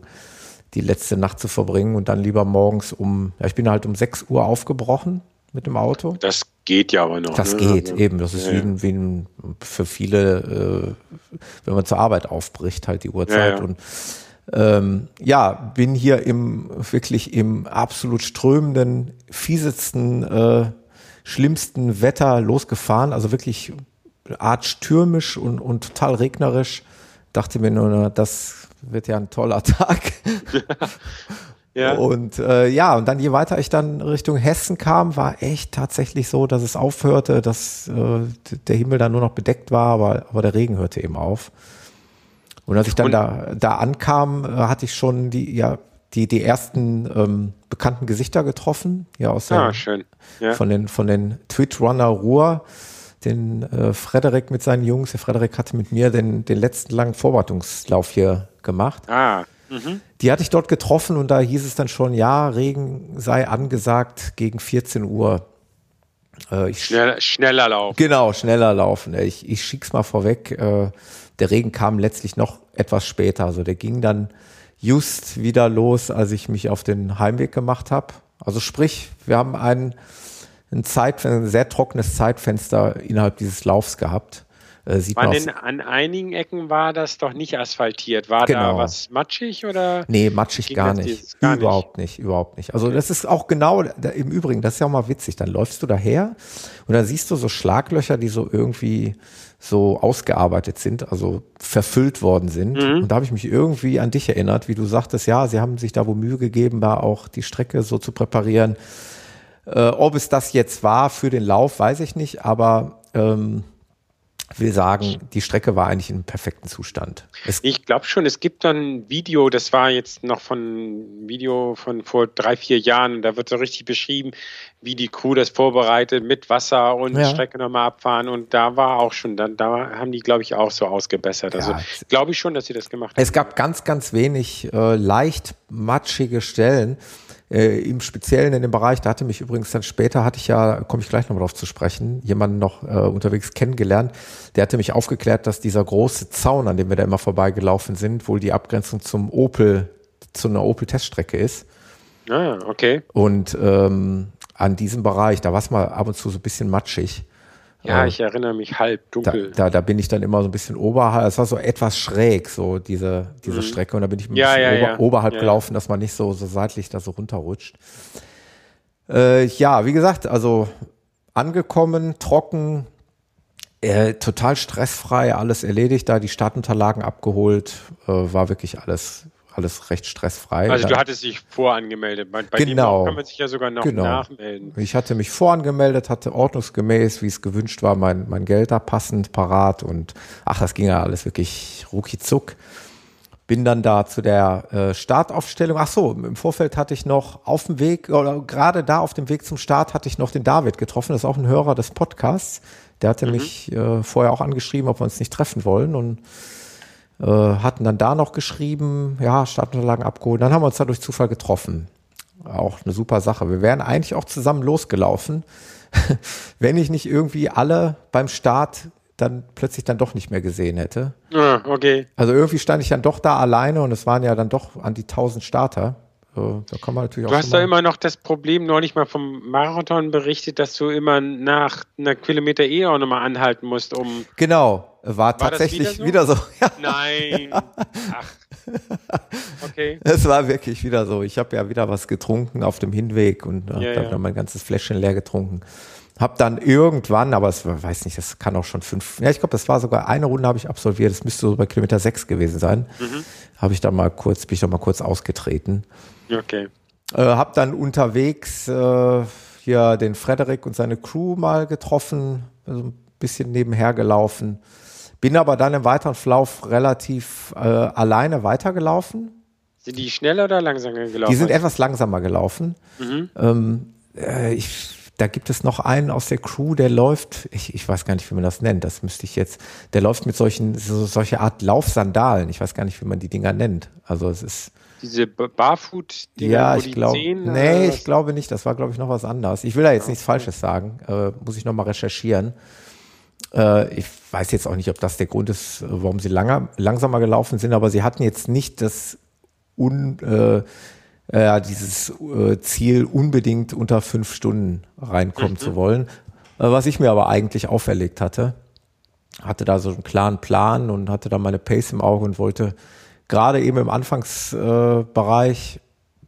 die letzte Nacht zu verbringen und dann lieber morgens um, ja, ich bin halt um 6 Uhr aufgebrochen mit dem Auto. Das geht ja aber noch. Das ne? geht, also, eben. Das ist ja, wie, ein, wie ein, für viele, äh, wenn man zur Arbeit aufbricht, halt die Uhrzeit. Ja, und ähm, ja, bin hier im wirklich im absolut strömenden, fiesesten, äh, schlimmsten Wetter losgefahren. Also wirklich art stürmisch und, und total regnerisch. Dachte mir nur, das wird ja ein toller Tag. Ja. Und äh, ja, und dann je weiter ich dann Richtung Hessen kam, war echt tatsächlich so, dass es aufhörte, dass äh, der Himmel dann nur noch bedeckt war, aber, aber der Regen hörte eben auf. Und als ich dann und, da, da ankam, äh, hatte ich schon die, ja, die, die ersten ähm, bekannten Gesichter getroffen, ja, aus der, ah, schön. Ja. von den, von den Twitch-Runner Ruhr, den äh, Frederik mit seinen Jungs. Der Frederik hatte mit mir den, den letzten langen Vorbereitungslauf hier gemacht. Ah, Mhm. Die hatte ich dort getroffen und da hieß es dann schon, ja, Regen sei angesagt gegen 14 Uhr. Äh, Schnell, schneller laufen. Genau, schneller laufen. Ich, ich schick's mal vorweg. Äh, der Regen kam letztlich noch etwas später. Also der ging dann just wieder los, als ich mich auf den Heimweg gemacht habe. Also sprich, wir haben ein, ein, Zeit, ein sehr trockenes Zeitfenster innerhalb dieses Laufs gehabt. Äh, sieht man denn an einigen Ecken war das doch nicht asphaltiert? War genau. da was matschig oder? Nee, matschig gar nicht. gar überhaupt nicht. nicht. überhaupt nicht. Also das ist auch genau, da, im Übrigen, das ist ja auch mal witzig. Dann läufst du daher und dann siehst du so Schlaglöcher, die so irgendwie so ausgearbeitet sind, also verfüllt worden sind. Mhm. Und da habe ich mich irgendwie an dich erinnert, wie du sagtest, ja, sie haben sich da wo Mühe gegeben, da auch die Strecke so zu präparieren. Äh, ob es das jetzt war für den Lauf, weiß ich nicht, aber ähm, will sagen, die Strecke war eigentlich im perfekten Zustand. Es ich glaube schon, es gibt dann ein Video, das war jetzt noch von Video von vor drei, vier Jahren, da wird so richtig beschrieben, wie die Crew das vorbereitet mit Wasser und ja. Strecke nochmal abfahren und da war auch schon, dann da haben die, glaube ich, auch so ausgebessert. Also ja, glaube ich schon, dass sie das gemacht haben. Es gab ganz, ganz wenig äh, leicht matschige Stellen äh, im Speziellen in dem Bereich, da hatte mich übrigens dann später, hatte ich ja, komme ich gleich nochmal drauf zu sprechen, jemanden noch äh, unterwegs kennengelernt, der hatte mich aufgeklärt, dass dieser große Zaun, an dem wir da immer vorbeigelaufen sind, wohl die Abgrenzung zum Opel, zu einer Opel-Teststrecke ist. Ah, okay. Und ähm, an diesem Bereich, da war es mal ab und zu so ein bisschen matschig. Ja, ich erinnere mich halb dunkel. Da, da, da, bin ich dann immer so ein bisschen oberhalb, es war so etwas schräg, so diese, diese mhm. Strecke. Und da bin ich ein ja, bisschen ja, ober, oberhalb gelaufen, dass man nicht so, so seitlich da so runterrutscht. Äh, ja, wie gesagt, also angekommen, trocken, äh, total stressfrei, alles erledigt, da die Startunterlagen abgeholt, äh, war wirklich alles alles recht stressfrei. Also du hattest dich vorangemeldet. Bei, bei genau. kann man sich ja sogar noch genau. nachmelden. Ich hatte mich vorangemeldet, hatte ordnungsgemäß, wie es gewünscht war, mein, mein Geld da passend, parat und ach, das ging ja alles wirklich rucki zuck. Bin dann da zu der äh, Startaufstellung. Ach so, im Vorfeld hatte ich noch auf dem Weg, oder gerade da auf dem Weg zum Start hatte ich noch den David getroffen. Das ist auch ein Hörer des Podcasts. Der hatte mhm. mich äh, vorher auch angeschrieben, ob wir uns nicht treffen wollen. Und äh, hatten dann da noch geschrieben, ja, Startunterlagen abgeholt. Dann haben wir uns da durch Zufall getroffen. Auch eine super Sache. Wir wären eigentlich auch zusammen losgelaufen, wenn ich nicht irgendwie alle beim Start dann plötzlich dann doch nicht mehr gesehen hätte. Ah, okay. Also irgendwie stand ich dann doch da alleine und es waren ja dann doch an die 1000 Starter. Da kann man natürlich du hast da immer noch das Problem, neulich mal vom Marathon berichtet, dass du immer nach einer Kilometer eh auch nochmal anhalten musst, um. Genau, war, war tatsächlich wieder so. Wieder so. Ja. Nein. Ach. Okay. Es war wirklich wieder so. Ich habe ja wieder was getrunken auf dem Hinweg und äh, ja, habe ja. dann mein ganzes Fläschchen leer getrunken. Hab dann irgendwann, aber es weiß nicht, das kann auch schon fünf, ja, ich glaube, das war sogar eine Runde habe ich absolviert, das müsste so bei Kilometer sechs gewesen sein. Mhm. Habe ich dann mal kurz, bin ich dann mal kurz ausgetreten. Okay. Äh, hab dann unterwegs äh, hier den Frederik und seine Crew mal getroffen, also ein bisschen nebenher gelaufen. Bin aber dann im weiteren Verlauf relativ äh, alleine weitergelaufen. Sind die schneller oder langsamer gelaufen? Die sind etwas langsamer gelaufen. Mhm. Ähm, äh, ich, da gibt es noch einen aus der Crew, der läuft, ich, ich weiß gar nicht, wie man das nennt, das müsste ich jetzt, der läuft mit solchen, so, solche Art Laufsandalen. Ich weiß gar nicht, wie man die Dinger nennt. Also es ist, diese Barfoot-Dinger, ja, ich glaube, nee, ich glaube nicht. Das war, glaube ich, noch was anderes. Ich will da jetzt okay. nichts Falsches sagen. Äh, muss ich noch mal recherchieren. Äh, ich weiß jetzt auch nicht, ob das der Grund ist, warum sie langer, langsamer gelaufen sind, aber sie hatten jetzt nicht das un, äh, äh, dieses äh, Ziel unbedingt unter fünf Stunden reinkommen mhm. zu wollen, äh, was ich mir aber eigentlich auferlegt hatte. Hatte da so einen klaren Plan und hatte da meine Pace im Auge und wollte gerade eben im Anfangsbereich äh,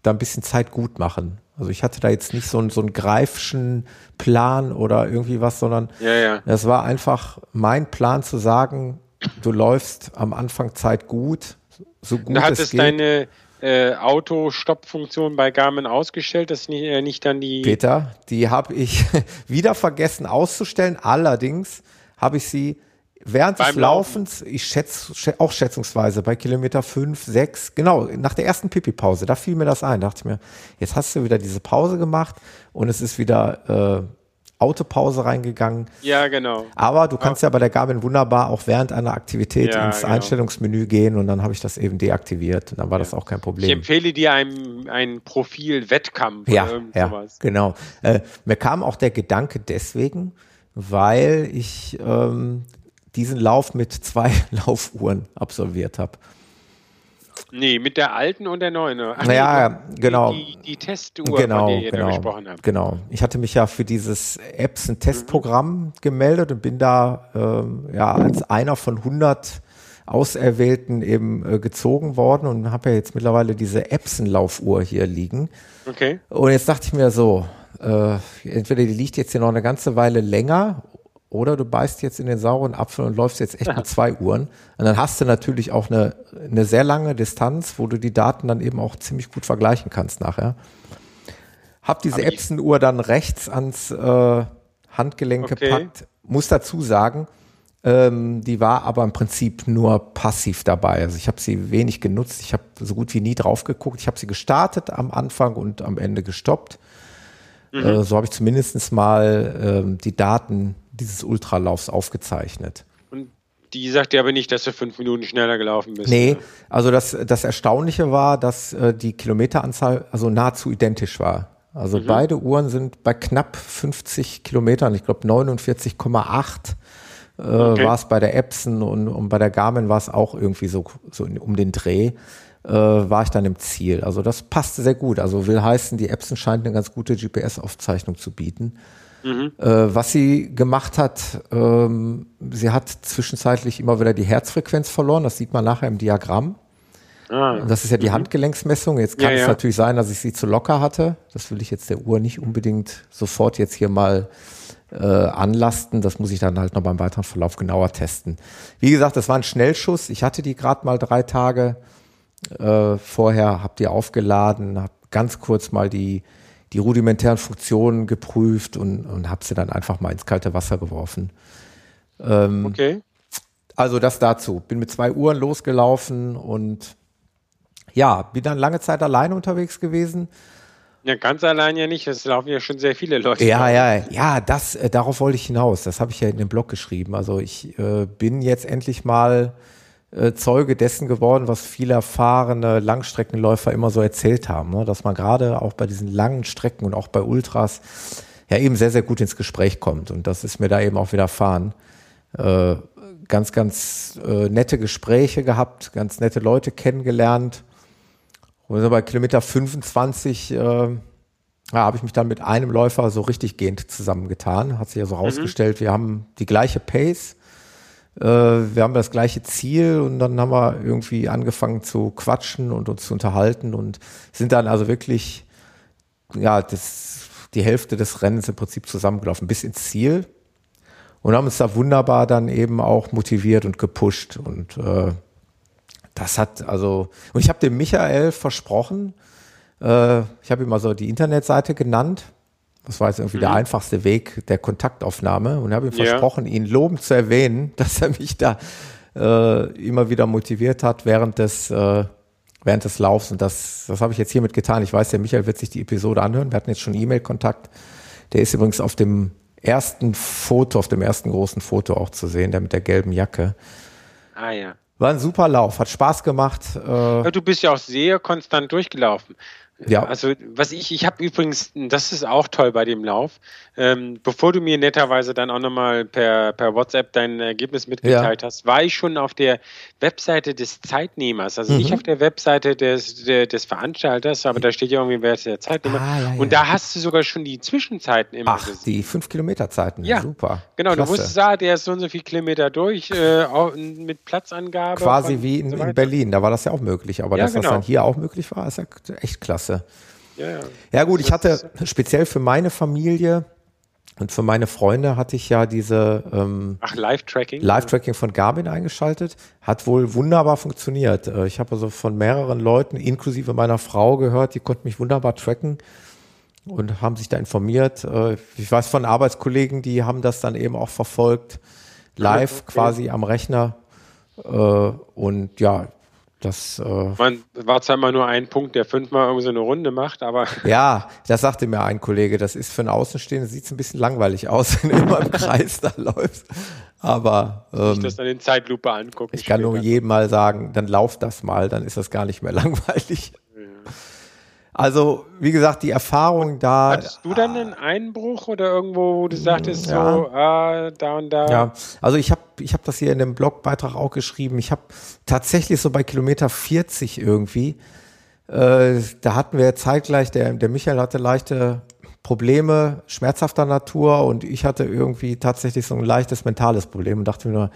da ein bisschen Zeit gut machen. Also ich hatte da jetzt nicht so einen, so einen greifschen Plan oder irgendwie was, sondern ja, ja. das war einfach mein Plan zu sagen, du läufst am Anfang Zeit gut, so gut da es geht. deine äh, Auto-Stopp-Funktion bei Garmin ausgestellt, dass nicht, äh, nicht dann die. Peter, die habe ich wieder vergessen auszustellen. Allerdings habe ich sie während des Laufens, ich schätze auch schätzungsweise bei Kilometer 5, 6, genau, nach der ersten Pipi-Pause, da fiel mir das ein, dachte ich mir, jetzt hast du wieder diese Pause gemacht und es ist wieder äh, Autopause reingegangen. Ja, genau. Aber du kannst ja, ja bei der Garmin wunderbar auch während einer Aktivität ja, ins genau. Einstellungsmenü gehen und dann habe ich das eben deaktiviert und dann war ja. das auch kein Problem. Ich empfehle dir ein, ein Profil Wettkampf ja, oder ja, sowas. Genau. Äh, mir kam auch der Gedanke deswegen, weil ich ähm, diesen Lauf mit zwei Laufuhren absolviert habe. Nee, mit der alten und der neuen. Ach, naja, nee, genau. Die, die, Testuhr, genau, von der ihr genau, da gesprochen habt. Genau. Ich hatte mich ja für dieses Epson-Testprogramm mhm. gemeldet und bin da ähm, ja als einer von 100 Auserwählten eben äh, gezogen worden und habe ja jetzt mittlerweile diese Epson-Laufuhr hier liegen. Okay. Und jetzt dachte ich mir so, äh, entweder die liegt jetzt hier noch eine ganze Weile länger oder du beißt jetzt in den sauren Apfel und läufst jetzt echt mit zwei Uhren. Und dann hast du natürlich auch eine, eine sehr lange Distanz, wo du die Daten dann eben auch ziemlich gut vergleichen kannst nachher. Hab diese Epson-Uhr dann rechts ans äh, Handgelenk okay. gepackt. Muss dazu sagen, ähm, die war aber im Prinzip nur passiv dabei. Also ich habe sie wenig genutzt. Ich habe so gut wie nie drauf geguckt. Ich habe sie gestartet am Anfang und am Ende gestoppt. Mhm. Äh, so habe ich zumindest mal äh, die Daten dieses Ultralaufs aufgezeichnet. Und die sagt dir aber nicht, dass du fünf Minuten schneller gelaufen bist. Nee, oder? also das, das Erstaunliche war, dass äh, die Kilometeranzahl also nahezu identisch war. Also mhm. beide Uhren sind bei knapp 50 Kilometern, ich glaube 49,8 äh, okay. war es bei der Epson und, und bei der Garmin war es auch irgendwie so, so um den Dreh. Äh, war ich dann im Ziel. Also das passte sehr gut. Also will heißen, die Epson scheint eine ganz gute GPS-Aufzeichnung zu bieten. Mhm. Äh, was sie gemacht hat, ähm, sie hat zwischenzeitlich immer wieder die Herzfrequenz verloren. Das sieht man nachher im Diagramm. Ah. Das ist ja die mhm. Handgelenksmessung. Jetzt kann ja, es ja. natürlich sein, dass ich sie zu locker hatte. Das will ich jetzt der Uhr nicht unbedingt sofort jetzt hier mal äh, anlasten. Das muss ich dann halt noch beim weiteren Verlauf genauer testen. Wie gesagt, das war ein Schnellschuss. Ich hatte die gerade mal drei Tage äh, vorher, habe die aufgeladen, habe ganz kurz mal die die rudimentären Funktionen geprüft und, und habe sie dann einfach mal ins kalte Wasser geworfen. Ähm, okay. Also das dazu. Bin mit zwei Uhren losgelaufen und ja, bin dann lange Zeit alleine unterwegs gewesen. Ja, ganz allein ja nicht. Es laufen ja schon sehr viele Leute. Ja, ja, ja, das, äh, darauf wollte ich hinaus. Das habe ich ja in dem Blog geschrieben. Also ich äh, bin jetzt endlich mal äh, Zeuge dessen geworden, was viele erfahrene Langstreckenläufer immer so erzählt haben, ne? dass man gerade auch bei diesen langen Strecken und auch bei Ultras ja eben sehr, sehr gut ins Gespräch kommt. Und das ist mir da eben auch widerfahren. Äh, ganz, ganz äh, nette Gespräche gehabt, ganz nette Leute kennengelernt. Und bei Kilometer 25 äh, ja, habe ich mich dann mit einem Läufer so richtig gehend zusammengetan. Hat sich ja so mhm. rausgestellt, wir haben die gleiche Pace wir haben das gleiche Ziel und dann haben wir irgendwie angefangen zu quatschen und uns zu unterhalten und sind dann also wirklich, ja, das, die Hälfte des Rennens im Prinzip zusammengelaufen bis ins Ziel und haben uns da wunderbar dann eben auch motiviert und gepusht und äh, das hat also und ich habe dem Michael versprochen, äh, ich habe ihm also die Internetseite genannt das war jetzt irgendwie mhm. der einfachste Weg der Kontaktaufnahme und habe ihm ja. versprochen, ihn lobend zu erwähnen, dass er mich da äh, immer wieder motiviert hat während des, äh, während des Laufs. Und das, das habe ich jetzt hiermit getan. Ich weiß, der Michael wird sich die Episode anhören. Wir hatten jetzt schon E-Mail-Kontakt. Der ist übrigens auf dem ersten Foto, auf dem ersten großen Foto auch zu sehen, der mit der gelben Jacke. Ah ja. War ein super Lauf, hat Spaß gemacht. Äh, ja, du bist ja auch sehr konstant durchgelaufen. Ja. Also was ich, ich habe übrigens, das ist auch toll bei dem Lauf, ähm, bevor du mir netterweise dann auch nochmal per, per WhatsApp dein Ergebnis mitgeteilt ja. hast, war ich schon auf der Webseite des Zeitnehmers, also mhm. nicht auf der Webseite des, der, des Veranstalters, aber da steht ja irgendwie, wer ist der Zeitnehmer. Ah, ja, Und da hast du sogar schon die Zwischenzeiten immer Ach, gesehen. die 5 Kilometer Zeiten, ja. super. Genau, Klasse. du wusstest, ah, der ist so und so viele Kilometer durch, äh, mit Platzangabe. Quasi wie in, so in, Berlin, da war das ja auch möglich, aber dass genau. das dann hier auch möglich war, ist ja echt klasse. Ja, ja. ja gut, ich hatte speziell für meine Familie und für meine Freunde hatte ich ja diese ähm, Ach, Live-Tracking? Live-Tracking von Garmin eingeschaltet. Hat wohl wunderbar funktioniert. Äh, ich habe also von mehreren Leuten, inklusive meiner Frau, gehört, die konnten mich wunderbar tracken und haben sich da informiert. Äh, ich weiß von Arbeitskollegen, die haben das dann eben auch verfolgt, live okay. quasi am Rechner. Äh, und ja, das, äh, Man war zwar immer nur ein Punkt, der fünfmal irgendwie so eine Runde macht, aber. Ja, das sagte mir ein Kollege. Das ist für einen Außenstehenden, sieht es ein bisschen langweilig aus, wenn du immer im Kreis da läufst. Aber. Ähm, ich das dann in Zeitlupe angucken. Ich kann nur jedem mal sagen, dann lauf das mal, dann ist das gar nicht mehr langweilig. Also, wie gesagt, die Erfahrung da. Hattest du dann einen Einbruch oder irgendwo, wo du sagtest, ja. so, ah, da und da? Ja, also ich habe ich hab das hier in dem Blogbeitrag auch geschrieben. Ich habe tatsächlich so bei Kilometer 40 irgendwie, äh, da hatten wir zeitgleich, der, der Michael hatte leichte Probleme schmerzhafter Natur und ich hatte irgendwie tatsächlich so ein leichtes mentales Problem und dachte mir nur,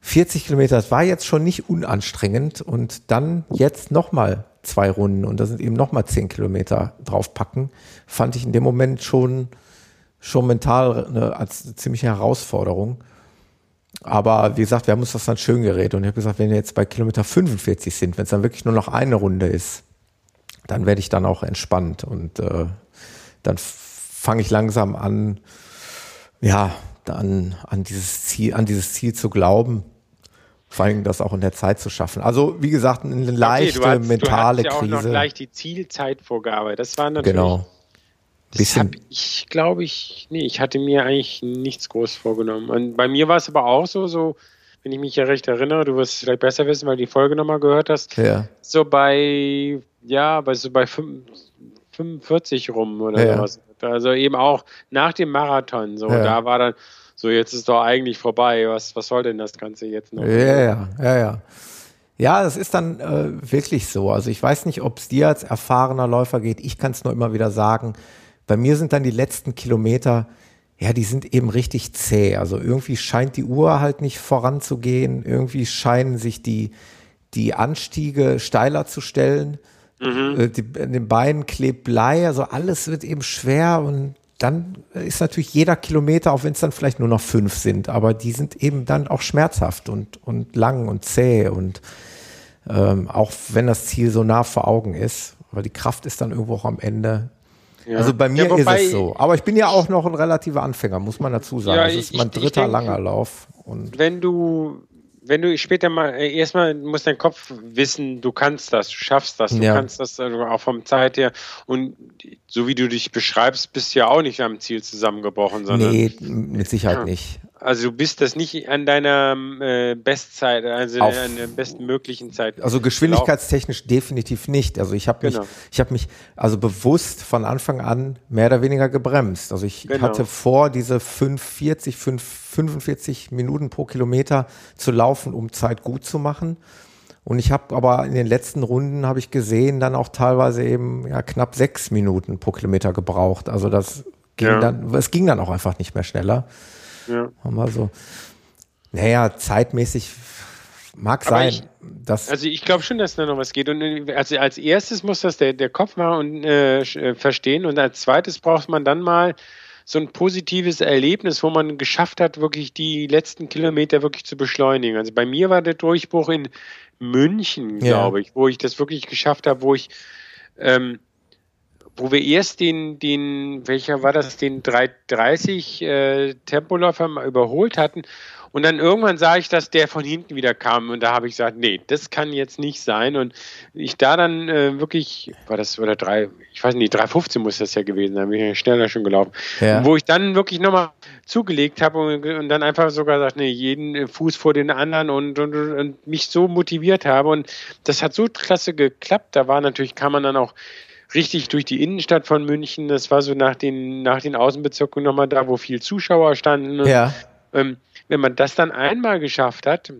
40 Kilometer, das war jetzt schon nicht unanstrengend und dann jetzt nochmal zwei Runden und da sind eben nochmal zehn Kilometer draufpacken, fand ich in dem Moment schon, schon mental eine, als eine ziemliche Herausforderung. Aber wie gesagt, wir haben uns das dann schön geredet und ich habe gesagt, wenn wir jetzt bei Kilometer 45 sind, wenn es dann wirklich nur noch eine Runde ist, dann werde ich dann auch entspannt und äh, dann fange ich langsam an, ja, dann an dieses Ziel, an dieses Ziel zu glauben vor allem das auch in der Zeit zu schaffen. Also wie gesagt, eine leichte okay, hast, mentale du ja Krise. auch noch gleich die Zielzeitvorgabe. Das war natürlich. Genau. Das habe ich, glaube ich, nee, ich hatte mir eigentlich nichts groß vorgenommen. Und bei mir war es aber auch so, so, wenn ich mich ja recht erinnere, du wirst es vielleicht besser wissen, weil du die Folge nochmal gehört hast. Ja. So bei, ja, bei so bei 45 rum oder ja. sowas. Also eben auch nach dem Marathon. So, ja. da war dann, so jetzt ist doch eigentlich vorbei, was, was soll denn das Ganze jetzt noch? Ja, ja, ja, ja. Ja, das ist dann äh, wirklich so. Also ich weiß nicht, ob es dir als erfahrener Läufer geht. Ich kann es nur immer wieder sagen. Bei mir sind dann die letzten Kilometer, ja, die sind eben richtig zäh. Also irgendwie scheint die Uhr halt nicht voranzugehen. Irgendwie scheinen sich die, die Anstiege steiler zu stellen. Mhm. Äh, die, in den Beinen klebt Blei. Also alles wird eben schwer und dann ist natürlich jeder Kilometer, auch wenn es dann vielleicht nur noch fünf sind, aber die sind eben dann auch schmerzhaft und, und lang und zäh und ähm, auch wenn das Ziel so nah vor Augen ist, weil die Kraft ist dann irgendwo auch am Ende. Ja. Also bei mir ja, ist es so. Aber ich bin ja auch noch ein relativer Anfänger, muss man dazu sagen. Ja, das ist mein dritter denke, langer Lauf. Und wenn du wenn du später mal, äh, erstmal muss dein Kopf wissen, du kannst das, du schaffst das, du ja. kannst das also auch vom Zeit her. Und so wie du dich beschreibst, bist du ja auch nicht am Ziel zusammengebrochen, sondern. Nee, mit Sicherheit ja. nicht. Also du bist das nicht an deiner äh, Bestzeit, also Auf, an der bestmöglichen Zeit. Also geschwindigkeitstechnisch definitiv nicht. Also ich habe mich, genau. ich habe mich also bewusst von Anfang an mehr oder weniger gebremst. Also ich genau. hatte vor, diese 540, 5, 45 Minuten pro Kilometer zu laufen, um Zeit gut zu machen. Und ich habe aber in den letzten Runden habe ich gesehen, dann auch teilweise eben ja knapp sechs Minuten pro Kilometer gebraucht. Also das ging ja. dann, es ging dann auch einfach nicht mehr schneller. Ja. Mal so. Naja, zeitmäßig mag sein. Ich, dass also ich glaube schon, dass da noch was geht. Und äh, also als erstes muss das der, der Kopf mal und, äh, äh, verstehen. Und als zweites braucht man dann mal so ein positives Erlebnis, wo man geschafft hat, wirklich die letzten Kilometer wirklich zu beschleunigen. Also bei mir war der Durchbruch in München, glaube ja. ich, wo ich das wirklich geschafft habe, wo ich ähm, wo wir erst den, den, welcher war das, den 330 äh, Tempoläufer mal überholt hatten. Und dann irgendwann sah ich, dass der von hinten wieder kam. Und da habe ich gesagt, nee, das kann jetzt nicht sein. Und ich da dann äh, wirklich, war das, oder drei, ich weiß nicht, 315 muss das ja gewesen sein, bin ich ja schneller schon gelaufen. Ja. Wo ich dann wirklich nochmal zugelegt habe und, und, dann einfach sogar gesagt, nee, jeden Fuß vor den anderen und, und, und mich so motiviert habe. Und das hat so klasse geklappt. Da war natürlich, kann man dann auch richtig durch die Innenstadt von München. Das war so nach den, nach den Außenbezirken nochmal da, wo viel Zuschauer standen. Ja. Ähm, wenn man das dann einmal geschafft hat,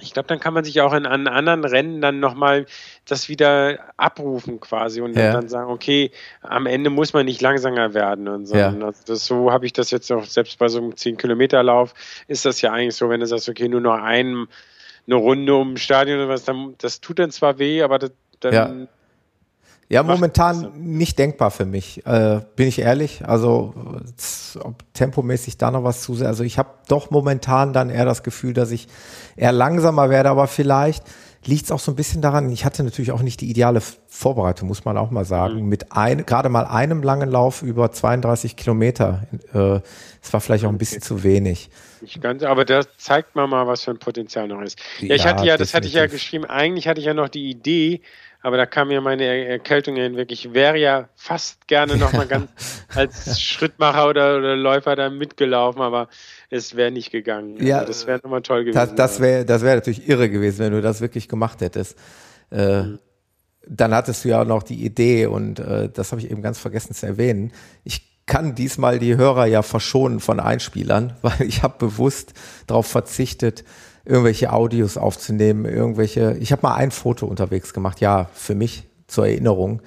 ich glaube, dann kann man sich auch in, an anderen Rennen dann nochmal das wieder abrufen quasi und ja. dann sagen, okay, am Ende muss man nicht langsamer werden und so. Ja. Also das, so habe ich das jetzt auch, selbst bei so einem 10-Kilometer-Lauf ist das ja eigentlich so, wenn du sagst, okay, nur noch ein, eine Runde um Stadion oder was, dann, das tut dann zwar weh, aber das, dann ja. Ja, momentan nicht denkbar für mich, äh, bin ich ehrlich. Also ob tempomäßig da noch was zu Also ich habe doch momentan dann eher das Gefühl, dass ich eher langsamer werde, aber vielleicht liegt es auch so ein bisschen daran, ich hatte natürlich auch nicht die ideale Vorbereitung, muss man auch mal sagen. Mhm. Mit ein, gerade mal einem langen Lauf über 32 Kilometer. Äh, es war vielleicht auch ein bisschen okay. zu wenig. Nicht ganz, aber das zeigt mal mal, was für ein Potenzial noch ist. Ja, ich hatte ja, das hatte ich ja geschrieben, eigentlich hatte ich ja noch die Idee, aber da kam mir meine Erkältung hin. Wirklich, ich wäre ja fast gerne nochmal ganz als Schrittmacher oder, oder Läufer da mitgelaufen, aber es wäre nicht gegangen. Ja, also das wäre nochmal toll gewesen. Das, das wäre das wäre natürlich irre gewesen, wenn du das wirklich gemacht hättest. Äh, mhm. Dann hattest du ja auch noch die Idee und äh, das habe ich eben ganz vergessen zu erwähnen. Ich kann diesmal die Hörer ja verschonen von Einspielern, weil ich habe bewusst darauf verzichtet, irgendwelche Audios aufzunehmen, irgendwelche. Ich habe mal ein Foto unterwegs gemacht, ja, für mich zur Erinnerung.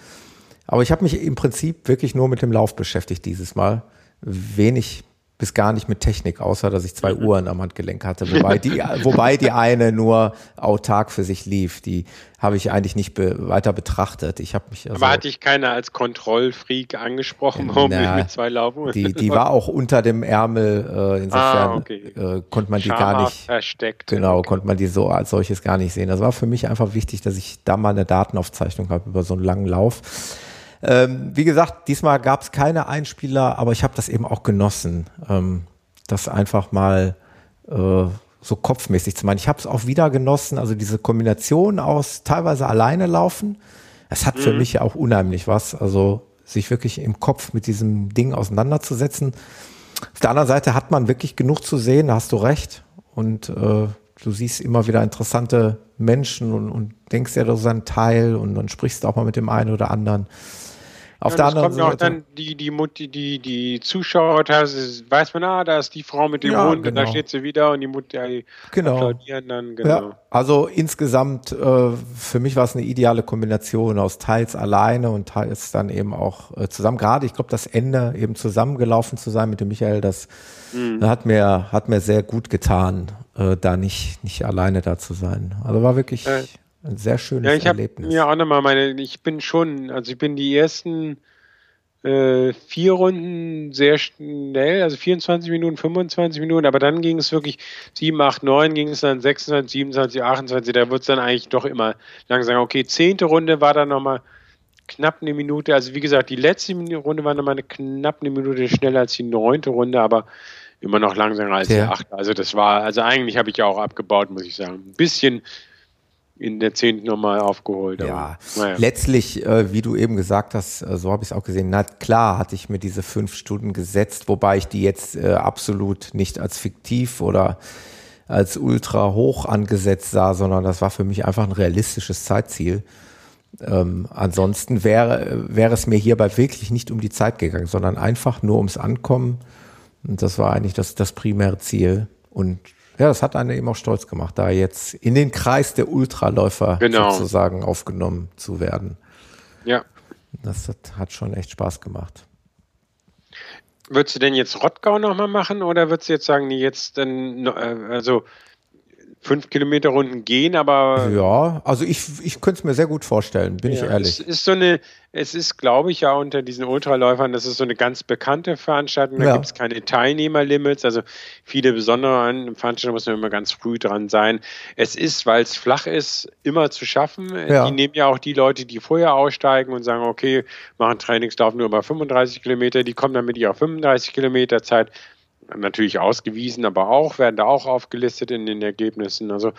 Aber ich habe mich im Prinzip wirklich nur mit dem Lauf beschäftigt dieses Mal. Wenig bis gar nicht mit Technik, außer dass ich zwei mhm. Uhren am Handgelenk hatte, wobei die, wobei die eine nur autark für sich lief. Die habe ich eigentlich nicht be weiter betrachtet. Ich habe mich also, Aber hatte ich keiner als Kontrollfreak angesprochen, warum na, ich mit zwei Laufen? Die, die war auch unter dem Ärmel, äh, insofern ah, okay. äh, konnte man die gar nicht versteckt. Genau, okay. konnte man die so als solches gar nicht sehen. Das war für mich einfach wichtig, dass ich da mal eine Datenaufzeichnung habe über so einen langen Lauf. Ähm, wie gesagt, diesmal gab es keine Einspieler, aber ich habe das eben auch genossen, ähm, das einfach mal äh, so kopfmäßig zu machen. Ich habe es auch wieder genossen, also diese Kombination aus teilweise alleine laufen, es hat für mhm. mich ja auch unheimlich was, also sich wirklich im Kopf mit diesem Ding auseinanderzusetzen. Auf der anderen Seite hat man wirklich genug zu sehen, da hast du recht. Und äh, du siehst immer wieder interessante Menschen und, und denkst ja, ist ein Teil und dann sprichst du auch mal mit dem einen oder anderen. Auf ja, der anderen kommt Seite. auch dann die, die, die, die Zuschauer, weiß man, ah, da ist die Frau mit dem ja, Hund genau. und da genau. steht sie wieder und die Mutter die genau. applaudieren dann. Genau. Ja, also insgesamt, äh, für mich war es eine ideale Kombination aus teils alleine und teils dann eben auch äh, zusammen. Gerade, ich glaube, das Ende eben zusammengelaufen zu sein mit dem Michael, das mhm. hat mir, hat mir sehr gut getan, äh, da nicht, nicht alleine da zu sein. Also war wirklich. Ein sehr schönes ja, ich Erlebnis. Ja, auch nochmal meine, ich bin schon, also ich bin die ersten äh, vier Runden sehr schnell, also 24 Minuten, 25 Minuten, aber dann ging es wirklich 7, 8, 9, ging es dann 26, 27, 28, da wird es dann eigentlich doch immer langsam. Okay, zehnte Runde war dann nochmal knapp eine Minute, also wie gesagt, die letzte Runde war nochmal eine knapp eine Minute schneller als die neunte Runde, aber immer noch langsamer als ja. die achte. Also das war, also eigentlich habe ich ja auch abgebaut, muss ich sagen. Ein bisschen in der zehnten nochmal aufgeholt. Ja, naja. letztlich, äh, wie du eben gesagt hast, äh, so habe ich es auch gesehen, na klar hatte ich mir diese fünf Stunden gesetzt, wobei ich die jetzt äh, absolut nicht als fiktiv oder als ultra hoch angesetzt sah, sondern das war für mich einfach ein realistisches Zeitziel. Ähm, ansonsten wäre, wäre es mir hierbei wirklich nicht um die Zeit gegangen, sondern einfach nur ums Ankommen. Und das war eigentlich das, das primäre Ziel. Und ja, das hat einen eben auch stolz gemacht, da jetzt in den Kreis der Ultraläufer genau. sozusagen aufgenommen zu werden. Ja. Das hat, hat schon echt Spaß gemacht. Würdest du denn jetzt Rottgau nochmal machen oder würdest du jetzt sagen, nee, jetzt dann, äh, also fünf Kilometer Runden gehen, aber. Ja, also ich, ich könnte es mir sehr gut vorstellen, bin ja, ich ehrlich. Es ist so eine, es ist, glaube ich, ja unter diesen Ultraläufern, das ist so eine ganz bekannte Veranstaltung, da ja. gibt es keine Teilnehmerlimits, also viele besondere Veranstaltungen muss man immer ganz früh dran sein. Es ist, weil es flach ist, immer zu schaffen. Ja. Die nehmen ja auch die Leute, die vorher aussteigen und sagen, okay, machen Trainingslauf nur über 35 Kilometer, die kommen dann mit ihrer 35 Kilometer Zeit natürlich ausgewiesen, aber auch, werden da auch aufgelistet in den Ergebnissen. Also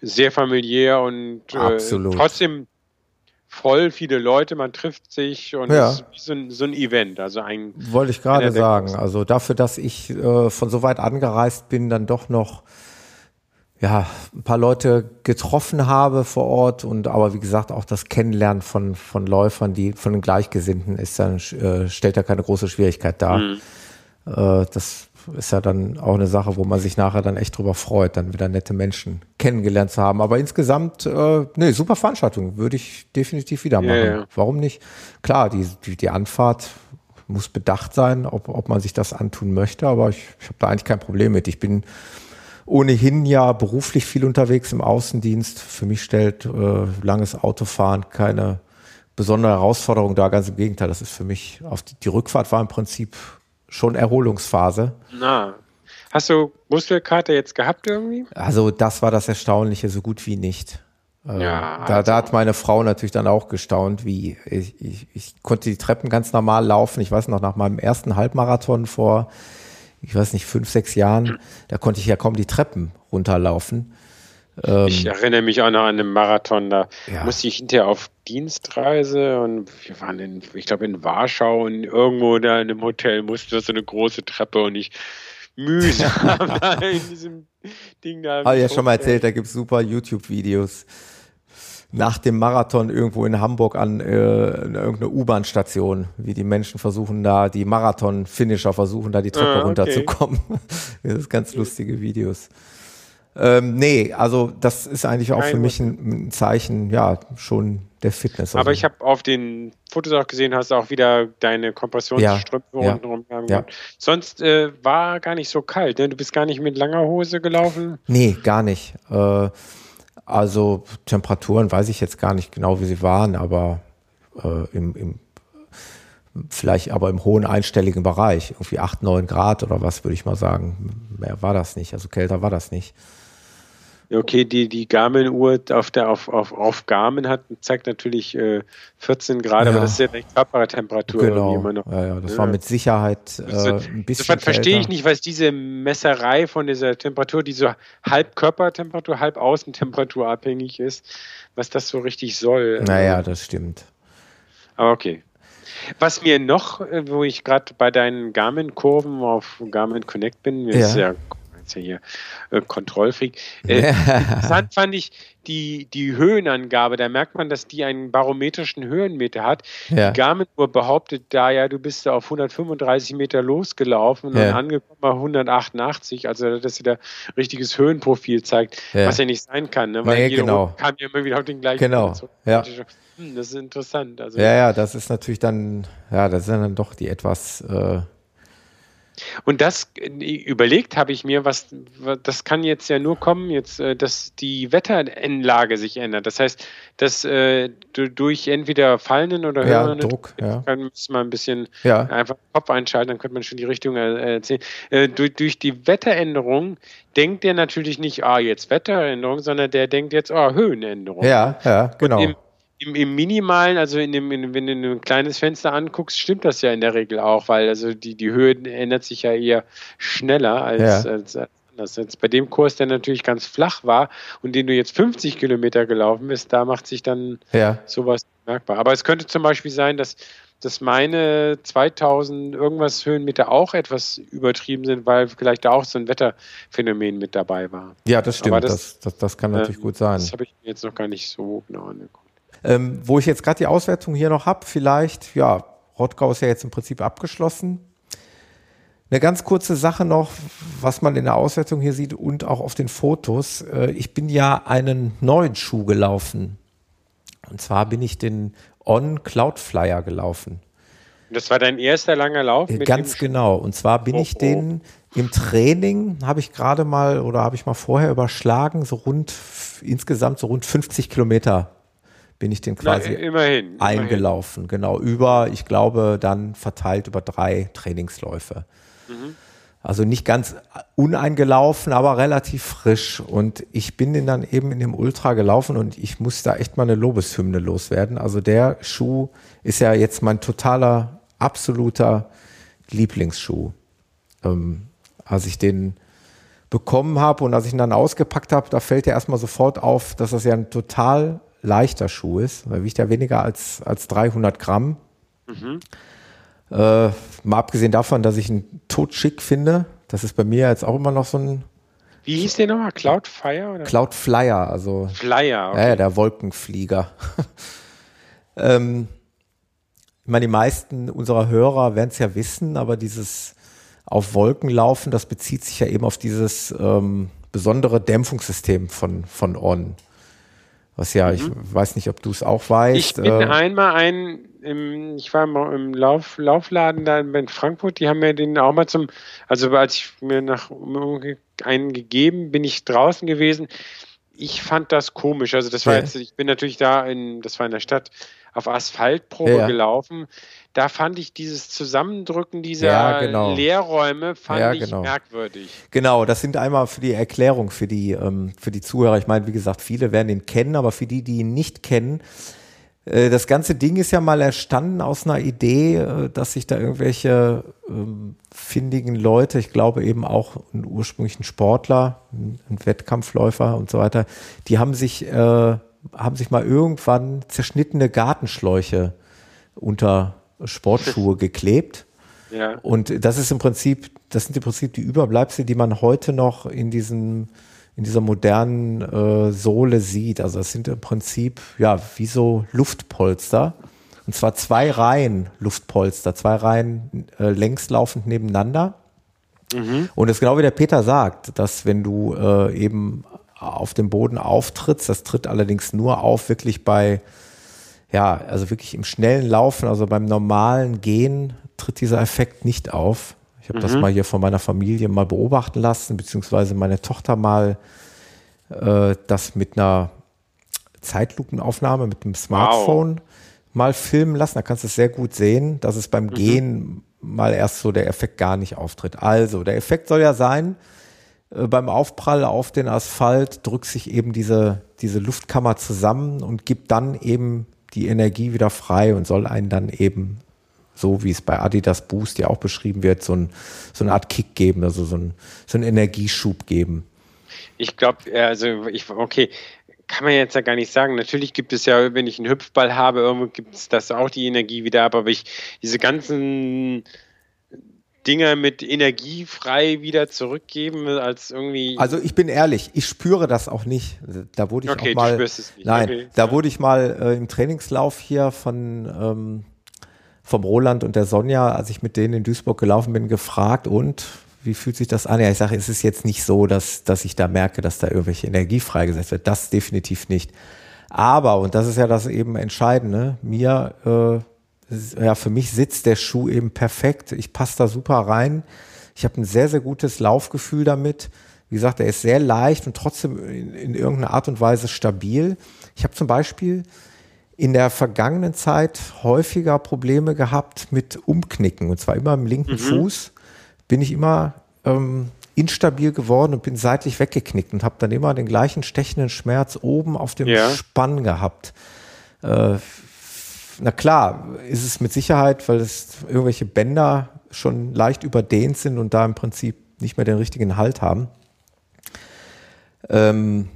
sehr familiär und äh, trotzdem voll viele Leute, man trifft sich und ja. es ist so ein, so ein Event. Also ein wollte ich gerade sagen. Also dafür, dass ich äh, von so weit angereist bin, dann doch noch ja, ein paar Leute getroffen habe vor Ort und aber wie gesagt auch das Kennenlernen von, von Läufern, die von den Gleichgesinnten ist dann, äh, stellt ja keine große Schwierigkeit dar. Mhm. Äh, das ist ja dann auch eine Sache, wo man sich nachher dann echt drüber freut, dann wieder nette Menschen kennengelernt zu haben. Aber insgesamt, äh, nee, super Veranstaltung, würde ich definitiv wieder machen. Ja, ja. Warum nicht? Klar, die, die, die Anfahrt muss bedacht sein, ob, ob man sich das antun möchte, aber ich, ich habe da eigentlich kein Problem mit. Ich bin ohnehin ja beruflich viel unterwegs im Außendienst. Für mich stellt äh, langes Autofahren keine besondere Herausforderung dar. Ganz im Gegenteil, das ist für mich auf die, die Rückfahrt war im Prinzip schon Erholungsphase. Na, hast du Muskelkarte jetzt gehabt irgendwie? Also das war das Erstaunliche, so gut wie nicht. Äh, ja, da, also. da hat meine Frau natürlich dann auch gestaunt, wie ich, ich, ich konnte die Treppen ganz normal laufen. Ich weiß noch, nach meinem ersten Halbmarathon vor ich weiß nicht, fünf, sechs Jahren, da konnte ich ja kaum die Treppen runterlaufen. Ähm, ich erinnere mich auch noch an einen Marathon, da ja. musste ich hinterher auf Dienstreise und wir waren in, ich glaube in Warschau und irgendwo da in einem Hotel musste das so eine große Treppe und ich mühsam in diesem Ding da. Habe ich ja schon mal erzählt, da gibt es super YouTube-Videos nach dem Marathon irgendwo in Hamburg an äh, irgendeine U-Bahn-Station, wie die Menschen versuchen da, die Marathon-Finisher versuchen da die Treppe ah, okay. runterzukommen. das ist ganz lustige Videos. Ähm, nee, also das ist eigentlich auch Kein für mich ein, ein, Zeichen, ja, schon der Fitness. Also. Aber ich habe auf den Fotos auch gesehen, hast du auch wieder deine Kompressionsstrümpfe ja, unten ja, ja. Sonst äh, war gar nicht so kalt, ne? Du bist gar nicht mit langer Hose gelaufen? Nee, gar nicht. Äh, also Temperaturen weiß ich jetzt gar nicht genau, wie sie waren, aber äh, im, im, vielleicht aber im hohen einstelligen Bereich, irgendwie 8, 9 Grad oder was, würde ich mal sagen. Mehr war das nicht, also kälter war das nicht. Okay, die, die Garmin-Uhr auf, der, auf, auf, auf Garmin hat, zeigt natürlich äh, 14 Grad, ja. aber das ist ja eine Körpertemperatur. Genau. Immer noch. Ja, ja, das ja. war mit Sicherheit äh, ein bisschen. Das verstehe ich nicht, was diese Messerei von dieser Temperatur, die so halb Körpertemperatur, halb Außentemperatur abhängig ist, was das so richtig soll. Naja, das stimmt. Aber okay. Was mir noch, äh, wo ich gerade bei deinen Garmin-Kurven auf Garmin Connect bin, mir ja. ist ja jetzt ja hier äh, Kontrollfreak. Äh, interessant fand ich die, die Höhenangabe. Da merkt man, dass die einen barometrischen Höhenmeter hat. Ja. Die Garmin-Uhr behauptet da ja, du bist da auf 135 Meter losgelaufen und ja. dann angekommen bei 188. Also, dass sie da richtiges Höhenprofil zeigt, ja. was ja nicht sein kann. Ne? Weil nee, jede genau. Kam ja immer wieder auf den gleichen Genau. Ja. Hm, das ist interessant. Also, ja, ja, das ist natürlich dann, ja, das sind dann doch die etwas äh, und das überlegt habe ich mir, was das kann jetzt ja nur kommen, jetzt, äh, dass die Wetteranlage sich ändert. Das heißt, dass äh, durch entweder fallenden oder ja, höheren Druck, ja. kann man ein bisschen ja. einfach den Kopf einschalten, dann könnte man schon die Richtung erzählen. Äh, durch, durch die Wetteränderung denkt der natürlich nicht, ah, jetzt Wetteränderung, sondern der denkt jetzt, ah, Höhenänderung. Ja, ja, genau. Im, im, im, Minimalen, also in dem, in, wenn du ein kleines Fenster anguckst, stimmt das ja in der Regel auch, weil also die, die Höhe ändert sich ja eher schneller als, ja. als, als anders. Jetzt bei dem Kurs, der natürlich ganz flach war und den du jetzt 50 Kilometer gelaufen bist, da macht sich dann ja. sowas merkbar. Aber es könnte zum Beispiel sein, dass, dass meine 2000 irgendwas Höhenmeter auch etwas übertrieben sind, weil vielleicht da auch so ein Wetterphänomen mit dabei war. Ja, das stimmt. Das, das, das, das, kann natürlich ähm, gut sein. Das habe ich mir jetzt noch gar nicht so genau angeguckt. Ähm, wo ich jetzt gerade die Auswertung hier noch habe, vielleicht, ja, Rottgau ist ja jetzt im Prinzip abgeschlossen. Eine ganz kurze Sache noch, was man in der Auswertung hier sieht und auch auf den Fotos. Äh, ich bin ja einen neuen Schuh gelaufen. Und zwar bin ich den On Cloud Flyer gelaufen. Das war dein erster langer Lauf? Mit Ganz genau. Und zwar bin oh, ich den oh. im Training, habe ich gerade mal oder habe ich mal vorher überschlagen, so rund, insgesamt so rund 50 Kilometer bin ich den quasi Na, immerhin, eingelaufen. Immerhin. Genau, über, ich glaube, dann verteilt über drei Trainingsläufe. Mhm. Also nicht ganz uneingelaufen, aber relativ frisch. Und ich bin den dann eben in dem Ultra gelaufen und ich muss da echt mal eine Lobeshymne loswerden. Also der Schuh ist ja jetzt mein totaler, absoluter Lieblingsschuh. Ähm, als ich den bekommen habe und als ich ihn dann ausgepackt habe, da fällt ja erstmal sofort auf, dass das ja ein total leichter Schuh ist. Er wiegt ja weniger als, als 300 Gramm. Mhm. Äh, mal abgesehen davon, dass ich ihn totschick finde. Das ist bei mir jetzt auch immer noch so ein Wie hieß der nochmal? Cloudfire? Oder? Cloudflyer, also. Flyer, okay. Ja, der Wolkenflieger. ähm, ich meine, die meisten unserer Hörer werden es ja wissen, aber dieses auf Wolken laufen, das bezieht sich ja eben auf dieses ähm, besondere Dämpfungssystem von, von On. Was ja, mhm. ich weiß nicht, ob du es auch weißt. Ich bin äh, einmal ein, im, ich war mal im Lauf, Laufladen da in Frankfurt, die haben mir den auch mal zum, also als ich mir nach einen gegeben, bin ich draußen gewesen. Ich fand das komisch. Also das war ja. jetzt, ich bin natürlich da in, das war in der Stadt auf Asphaltprobe ja. gelaufen da fand ich dieses Zusammendrücken dieser ja, genau. Leerräume fand ja, genau. ich merkwürdig. Genau, das sind einmal für die Erklärung für die ähm, für die Zuhörer. Ich meine, wie gesagt, viele werden ihn kennen, aber für die, die ihn nicht kennen, äh, das ganze Ding ist ja mal erstanden aus einer Idee, äh, dass sich da irgendwelche ähm, findigen Leute, ich glaube eben auch einen ursprünglichen Sportler, ein Wettkampfläufer und so weiter, die haben sich äh, haben sich mal irgendwann zerschnittene Gartenschläuche unter Sportschuhe geklebt. Ja. Und das ist im Prinzip, das sind im Prinzip die Überbleibsel, die man heute noch in diesem in dieser modernen äh, Sohle sieht. Also das sind im Prinzip ja wie so Luftpolster. Und zwar zwei Reihen Luftpolster, zwei Reihen äh, längslaufend nebeneinander. Mhm. Und es ist genau wie der Peter sagt, dass wenn du äh, eben auf dem Boden auftrittst, das tritt allerdings nur auf wirklich bei ja, also wirklich im schnellen Laufen, also beim normalen Gehen tritt dieser Effekt nicht auf. Ich habe mhm. das mal hier von meiner Familie mal beobachten lassen, beziehungsweise meine Tochter mal äh, das mit einer Zeitlupenaufnahme mit dem Smartphone wow. mal filmen lassen. Da kannst du es sehr gut sehen, dass es beim mhm. Gehen mal erst so der Effekt gar nicht auftritt. Also, der Effekt soll ja sein, äh, beim Aufprall auf den Asphalt drückt sich eben diese, diese Luftkammer zusammen und gibt dann eben die Energie wieder frei und soll einen dann eben, so wie es bei Adidas Boost ja auch beschrieben wird, so, ein, so eine Art Kick geben, also so, ein, so einen Energieschub geben. Ich glaube, also ich, okay, kann man jetzt ja gar nicht sagen. Natürlich gibt es ja, wenn ich einen Hüpfball habe, irgendwo gibt es das auch die Energie wieder ab, aber ich diese ganzen Dinger mit Energie frei wieder zurückgeben als irgendwie. Also ich bin ehrlich, ich spüre das auch nicht. Da wurde ich okay, auch mal. Du spürst es nicht. Nein, okay. da wurde ich mal äh, im Trainingslauf hier von ähm, vom Roland und der Sonja, als ich mit denen in Duisburg gelaufen bin, gefragt und wie fühlt sich das an? Ja, ich sage, es ist jetzt nicht so, dass, dass ich da merke, dass da irgendwelche Energie freigesetzt wird. Das definitiv nicht. Aber, und das ist ja das eben Entscheidende, mir äh, ja, für mich sitzt der Schuh eben perfekt. Ich passe da super rein. Ich habe ein sehr, sehr gutes Laufgefühl damit. Wie gesagt, er ist sehr leicht und trotzdem in, in irgendeiner Art und Weise stabil. Ich habe zum Beispiel in der vergangenen Zeit häufiger Probleme gehabt mit Umknicken. Und zwar immer im linken mhm. Fuß bin ich immer ähm, instabil geworden und bin seitlich weggeknickt und habe dann immer den gleichen stechenden Schmerz oben auf dem ja. Spann gehabt. Äh, na klar, ist es mit Sicherheit, weil es irgendwelche Bänder schon leicht überdehnt sind und da im Prinzip nicht mehr den richtigen Halt haben. Ähm,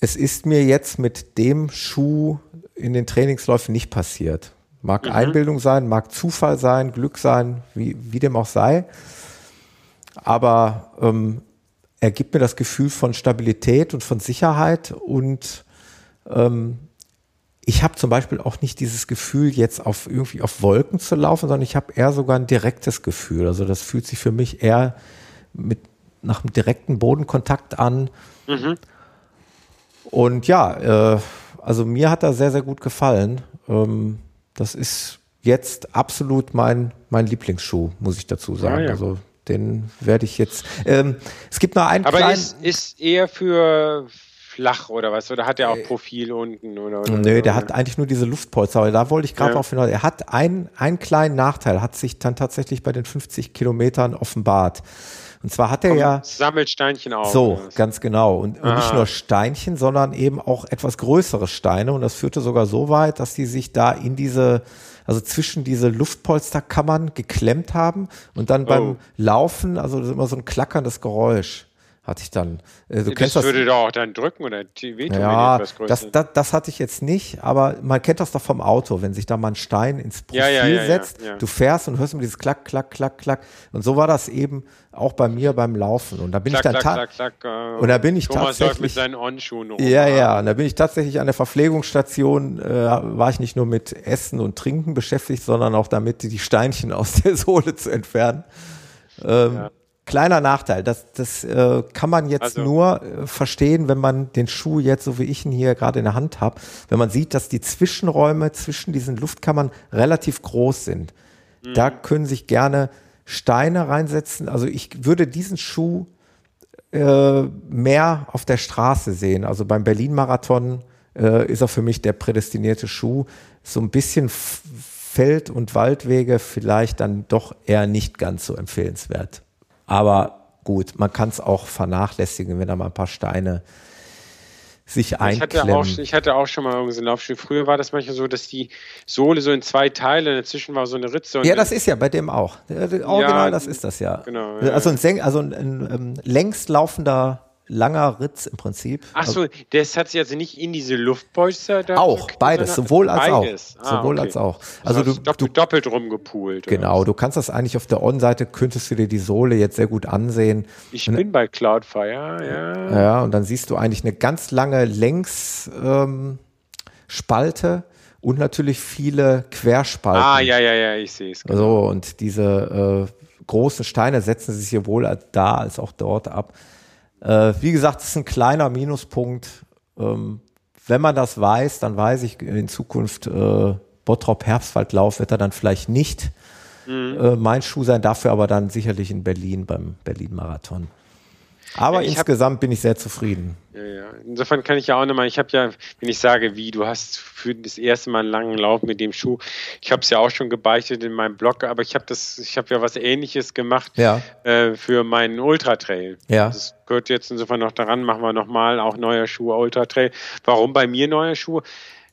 es ist mir jetzt mit dem Schuh in den Trainingsläufen nicht passiert. Mag mhm. Einbildung sein, mag Zufall sein, Glück sein, wie, wie dem auch sei. Aber ähm, er gibt mir das Gefühl von Stabilität und von Sicherheit und ähm, ich habe zum Beispiel auch nicht dieses Gefühl, jetzt auf irgendwie auf Wolken zu laufen, sondern ich habe eher sogar ein direktes Gefühl. Also das fühlt sich für mich eher mit nach einem direkten Bodenkontakt an. Mhm. Und ja, äh, also mir hat er sehr, sehr gut gefallen. Ähm, das ist jetzt absolut mein, mein Lieblingsschuh, muss ich dazu sagen. Ja, ja. Also den werde ich jetzt. Ähm, es gibt noch einen Aber kleinen. Aber ist, ist eher für flach oder was? Oder hat er auch äh, Profil unten? Oder, oder Nö, der oder? hat eigentlich nur diese Luftpolster. Aber da wollte ich gerade ja. auf hinaus. Er hat einen, einen kleinen Nachteil, hat sich dann tatsächlich bei den 50 Kilometern offenbart. Und zwar hat er Komm, ja. Sammelt Steinchen auf. So, ganz genau. Und, und nicht nur Steinchen, sondern eben auch etwas größere Steine. Und das führte sogar so weit, dass die sich da in diese, also zwischen diese Luftpolsterkammern geklemmt haben und dann beim oh. Laufen, also das ist immer so ein klackerndes Geräusch hatte ich dann. Äh, du das kennst würde das, doch auch dann drücken oder wehtun, ja, das, das, das hatte ich jetzt nicht, aber man kennt das doch vom Auto, wenn sich da mal ein Stein ins Profil ja, ja, ja, setzt, du fährst und hörst immer dieses Klack, Klack, Klack, Klack. Und so war das eben auch bei mir beim Laufen. Und da bin klack, ich dann klack, klack, klack, äh, und da bin ich Thomas tatsächlich mit seinen On-Schuhen Ja, ja, und da bin ich tatsächlich an der Verpflegungsstation, äh, war ich nicht nur mit Essen und Trinken beschäftigt, sondern auch damit, die Steinchen aus der Sohle zu entfernen. Ähm, ja. Kleiner Nachteil, das, das äh, kann man jetzt also. nur äh, verstehen, wenn man den Schuh jetzt, so wie ich ihn hier gerade in der Hand habe, wenn man sieht, dass die Zwischenräume zwischen diesen Luftkammern relativ groß sind. Mhm. Da können sich gerne Steine reinsetzen. Also ich würde diesen Schuh äh, mehr auf der Straße sehen. Also beim Berlin-Marathon äh, ist er für mich der prädestinierte Schuh. So ein bisschen Feld- und Waldwege vielleicht dann doch eher nicht ganz so empfehlenswert. Aber gut, man kann es auch vernachlässigen, wenn da mal ein paar Steine sich einklemmen. Ich hatte auch, ich hatte auch schon mal irgendeinen Laufschuh. Früher war das manchmal so, dass die Sohle so in zwei Teile, dazwischen war so eine Ritze. ja, das ist ja bei dem auch. Original, ja, das ist das ja. Genau. Also ein, also ein, ein, ein ähm, längst laufender langer Ritz im Prinzip. Ach so, das hat sich also nicht in diese Luftpolster da Auch, beides, sowohl als beides. auch. Ah, sowohl okay. als auch. Also du, du doppelt rumgepoolt. Genau, du kannst das eigentlich auf der On-Seite, könntest du dir die Sohle jetzt sehr gut ansehen. Ich und, bin bei Cloudfire, ja. Ja, und dann siehst du eigentlich eine ganz lange Längsspalte ähm, und natürlich viele Querspalten. Ah, ja, ja, ja, ich sehe es. Genau. So, und diese äh, großen Steine setzen sich sowohl da als auch dort ab. Äh, wie gesagt, es ist ein kleiner Minuspunkt. Ähm, wenn man das weiß, dann weiß ich in Zukunft, äh, Bottrop Herbstwaldlauf wird er dann vielleicht nicht mhm. äh, mein Schuh sein, dafür aber dann sicherlich in Berlin beim Berlin-Marathon. Aber ja, insgesamt hab, bin ich sehr zufrieden. Ja, ja. Insofern kann ich ja auch nochmal, ich habe ja, wenn ich sage, wie, du hast für das erste Mal einen langen Lauf mit dem Schuh, ich habe es ja auch schon gebeichtet in meinem Blog, aber ich habe das, ich habe ja was ähnliches gemacht ja. äh, für meinen Ultra-Trail. Ja. Das gehört jetzt insofern noch daran, machen wir nochmal auch neuer Schuh, Ultra-Trail. Warum bei mir neuer Schuh?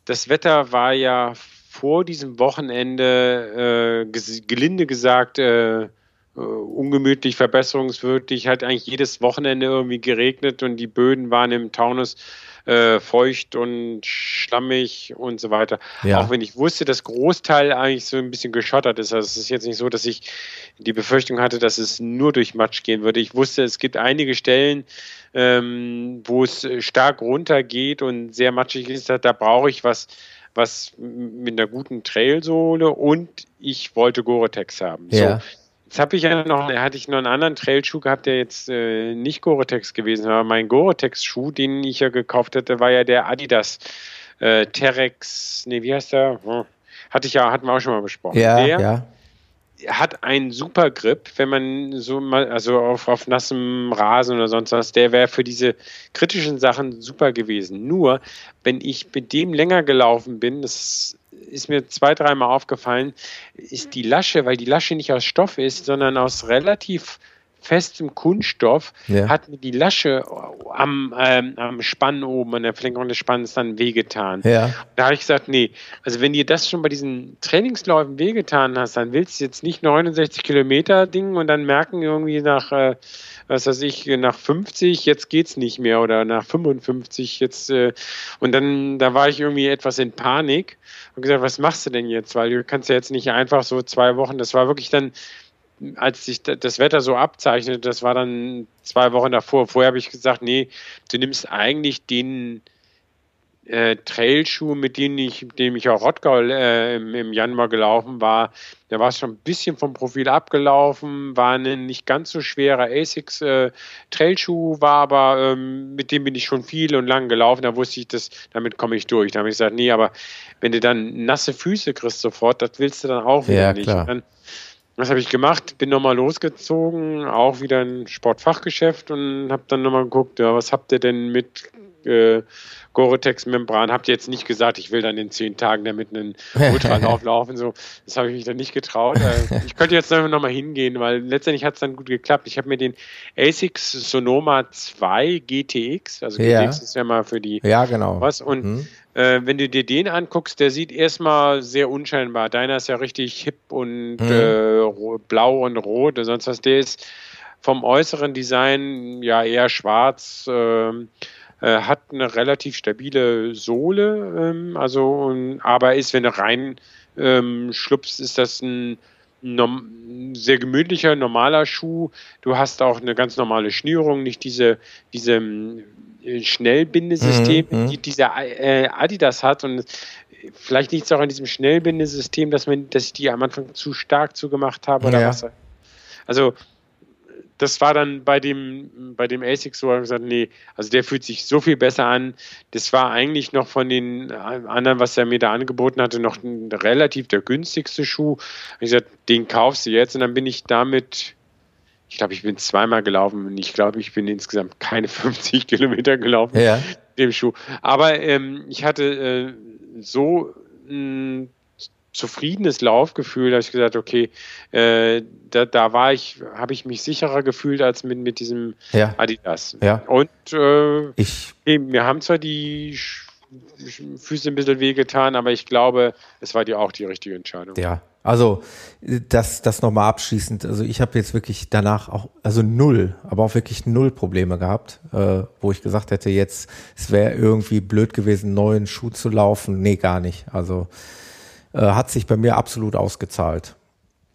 Das Wetter war ja vor diesem Wochenende, äh, gelinde gesagt, äh, äh, ungemütlich, verbesserungswürdig, hat eigentlich jedes Wochenende irgendwie geregnet und die Böden waren im Taunus äh, feucht und schlammig und so weiter. Ja. Auch wenn ich wusste, dass Großteil eigentlich so ein bisschen geschottert ist. Also es ist jetzt nicht so, dass ich die Befürchtung hatte, dass es nur durch Matsch gehen würde. Ich wusste, es gibt einige Stellen, ähm, wo es stark runtergeht und sehr matschig ist. Da brauche ich was, was mit einer guten Trailsohle und ich wollte Gore-Tex haben. Ja. So, Jetzt habe ich ja noch, hatte ich noch einen anderen Trailschuh gehabt, der jetzt äh, nicht Gore-Tex gewesen war. Mein Gore-Tex-Schuh, den ich ja gekauft hatte, war ja der Adidas äh, Terex, nee, wie heißt der? Hm. Hatte ich ja, hatten wir auch schon mal besprochen. Ja, der ja. Hat einen super Grip, wenn man so mal, also auf, auf nassem Rasen oder sonst was, der wäre für diese kritischen Sachen super gewesen. Nur, wenn ich mit dem länger gelaufen bin, das ist mir zwei, dreimal aufgefallen, ist die Lasche, weil die Lasche nicht aus Stoff ist, sondern aus relativ festem Kunststoff, ja. hat mir die Lasche am, ähm, am Spann oben, an der Verlängerung des Spanns dann wehgetan. Ja. Da habe ich gesagt, nee, also wenn dir das schon bei diesen Trainingsläufen wehgetan hast, dann willst du jetzt nicht 69 Kilometer Ding und dann merken irgendwie nach äh, was weiß ich, nach 50, jetzt geht's nicht mehr oder nach 55 jetzt äh, und dann, da war ich irgendwie etwas in Panik und gesagt, was machst du denn jetzt? Weil du kannst ja jetzt nicht einfach so zwei Wochen, das war wirklich dann, als sich das Wetter so abzeichnete, das war dann zwei Wochen davor. Vorher habe ich gesagt, nee, du nimmst eigentlich den äh, Trailschuh, mit denen ich, mit dem ich auch Rottgau äh, im, im, Januar gelaufen war, der war schon ein bisschen vom Profil abgelaufen, war ein nicht ganz so schwerer Asics äh, Trailschuh, war aber ähm, mit dem bin ich schon viel und lang gelaufen, da wusste ich, dass damit komme ich durch. Da habe ich gesagt, nee, aber wenn du dann nasse Füße kriegst sofort, das willst du dann auch wieder ja, nicht. Dann, was habe ich gemacht? Bin nochmal losgezogen, auch wieder ein Sportfachgeschäft und habe dann nochmal geguckt, ja, was habt ihr denn mit äh, Gore-Tex-Membran. Habt ihr jetzt nicht gesagt, ich will dann in zehn Tagen damit einen Ultralauf laufen. So, das habe ich mich dann nicht getraut. Äh, ich könnte jetzt einfach nochmal hingehen, weil letztendlich hat es dann gut geklappt. Ich habe mir den ASICS Sonoma 2 GTX, also ja. GTX ist ja mal für die ja, genau. was und mhm. äh, wenn du dir den anguckst, der sieht erstmal sehr unscheinbar. Deiner ist ja richtig hip und mhm. äh, blau und rot und sonst was. Der ist vom äußeren Design ja eher schwarz. Ähm, äh, hat eine relativ stabile Sohle, ähm, also aber ist, wenn du rein ähm, schlupfst, ist das ein sehr gemütlicher, normaler Schuh. Du hast auch eine ganz normale Schnürung, nicht diese, diese äh, Schnellbindesystem, mhm, mhm, die dieser äh, Adidas hat. Und vielleicht liegt es auch an diesem Schnellbindesystem, dass, man, dass ich die am Anfang zu stark zugemacht habe oder ja. was. Also das war dann bei dem, bei dem ASIC so, gesagt, nee, also der fühlt sich so viel besser an. Das war eigentlich noch von den anderen, was er mir da angeboten hatte, noch ein, relativ der günstigste Schuh. Ich gesagt, den kaufst du jetzt und dann bin ich damit, ich glaube, ich bin zweimal gelaufen und ich glaube, ich bin insgesamt keine 50 Kilometer gelaufen ja. dem Schuh. Aber ähm, ich hatte äh, so ein zufriedenes Laufgefühl, da habe ich gesagt, okay, äh, da, da war ich, habe ich mich sicherer gefühlt als mit, mit diesem ja. Adidas. Ja. Und äh, ich. mir haben zwar die Füße ein bisschen wehgetan, aber ich glaube, es war dir auch die richtige Entscheidung. Ja, also das, das nochmal abschließend. Also ich habe jetzt wirklich danach auch, also null, aber auch wirklich null Probleme gehabt, äh, wo ich gesagt hätte, jetzt, es wäre irgendwie blöd gewesen, neuen Schuh zu laufen. Nee, gar nicht. Also äh, hat sich bei mir absolut ausgezahlt.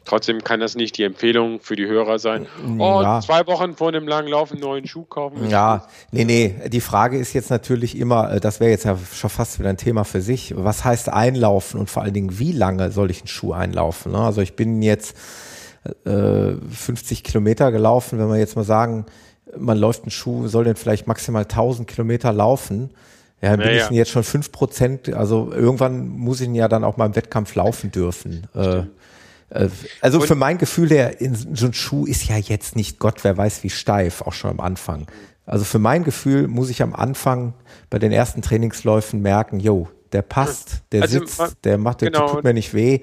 Trotzdem kann das nicht die Empfehlung für die Hörer sein. Oh, ja. zwei Wochen vor dem langen Lauf einen neuen Schuh kaufen. Ja, nee, nee. Die Frage ist jetzt natürlich immer, äh, das wäre jetzt ja schon fast wieder ein Thema für sich. Was heißt einlaufen und vor allen Dingen, wie lange soll ich einen Schuh einlaufen? Ne? Also ich bin jetzt äh, 50 Kilometer gelaufen, wenn wir jetzt mal sagen, man läuft einen Schuh, soll den vielleicht maximal 1000 Kilometer laufen. Ja, dann bin ja, ich jetzt schon fünf Prozent, also irgendwann muss ich ihn ja dann auch mal im Wettkampf laufen dürfen. Äh, äh, also für mein Gefühl, der in so ein Schuh ist ja jetzt nicht Gott, wer weiß wie steif, auch schon am Anfang. Also für mein Gefühl muss ich am Anfang bei den ersten Trainingsläufen merken, yo, der passt, der also, sitzt, der macht, der genau. tut mir nicht weh.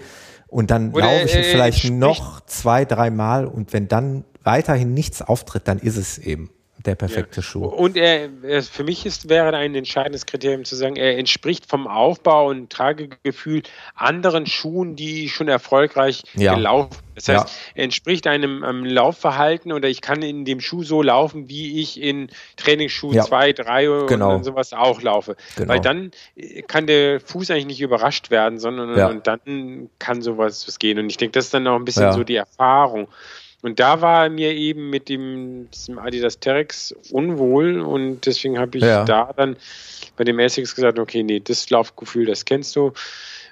Und dann laufe ich ihn vielleicht noch zwei, dreimal und wenn dann weiterhin nichts auftritt, dann ist es eben der perfekte ja. Schuh. Und er, er, für mich ist, wäre ein entscheidendes Kriterium zu sagen, er entspricht vom Aufbau und Tragegefühl anderen Schuhen, die schon erfolgreich ja. gelaufen das heißt, ja. er entspricht einem, einem, Laufverhalten oder ich kann in dem Schuh so laufen, wie ich in Trainingsschuh 2, ja. 3 genau. und sowas auch laufe. Genau. Weil dann äh, kann der Fuß eigentlich nicht überrascht werden, sondern ja. und dann kann sowas gehen. Und ich denke, das ist dann auch ein bisschen so die Erfahrung. Und da war mir eben mit dem diesem Adidas Terex unwohl und deswegen habe ich ja. da dann bei dem Essex gesagt, okay, nee, das Laufgefühl, das kennst du.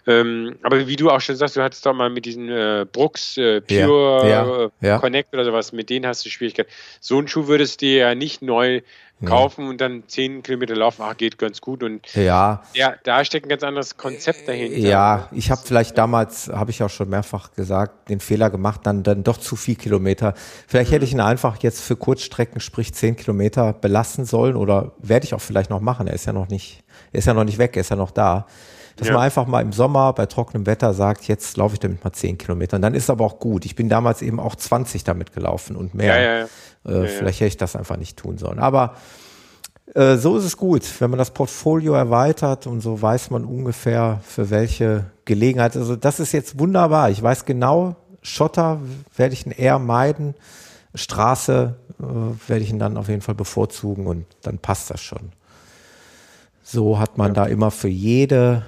Ähm, aber wie du auch schon sagst, du hattest doch mal mit diesen äh, Brooks äh, Pure ja, ja, Connect oder sowas, mit denen hast du Schwierigkeiten. So einen Schuh würdest du dir ja nicht neu kaufen und dann zehn Kilometer laufen, ach, geht ganz gut. Und ja, ja da steckt ein ganz anderes Konzept dahinter. Ja, ich habe vielleicht damals, habe ich auch schon mehrfach gesagt, den Fehler gemacht, dann, dann doch zu viel Kilometer. Vielleicht mhm. hätte ich ihn einfach jetzt für Kurzstrecken, sprich zehn Kilometer, belassen sollen oder werde ich auch vielleicht noch machen. Er ist ja noch nicht, er ist ja noch nicht weg, er ist ja noch da dass ja. man einfach mal im Sommer bei trockenem Wetter sagt, jetzt laufe ich damit mal zehn Kilometer. Und dann ist aber auch gut. Ich bin damals eben auch 20 damit gelaufen und mehr. Ja, ja, äh, vielleicht hätte ich das einfach nicht tun sollen. Aber äh, so ist es gut, wenn man das Portfolio erweitert und so weiß man ungefähr für welche Gelegenheit. Also das ist jetzt wunderbar. Ich weiß genau, Schotter werde ich ihn eher meiden. Straße äh, werde ich ihn dann auf jeden Fall bevorzugen und dann passt das schon. So hat man ja. da immer für jede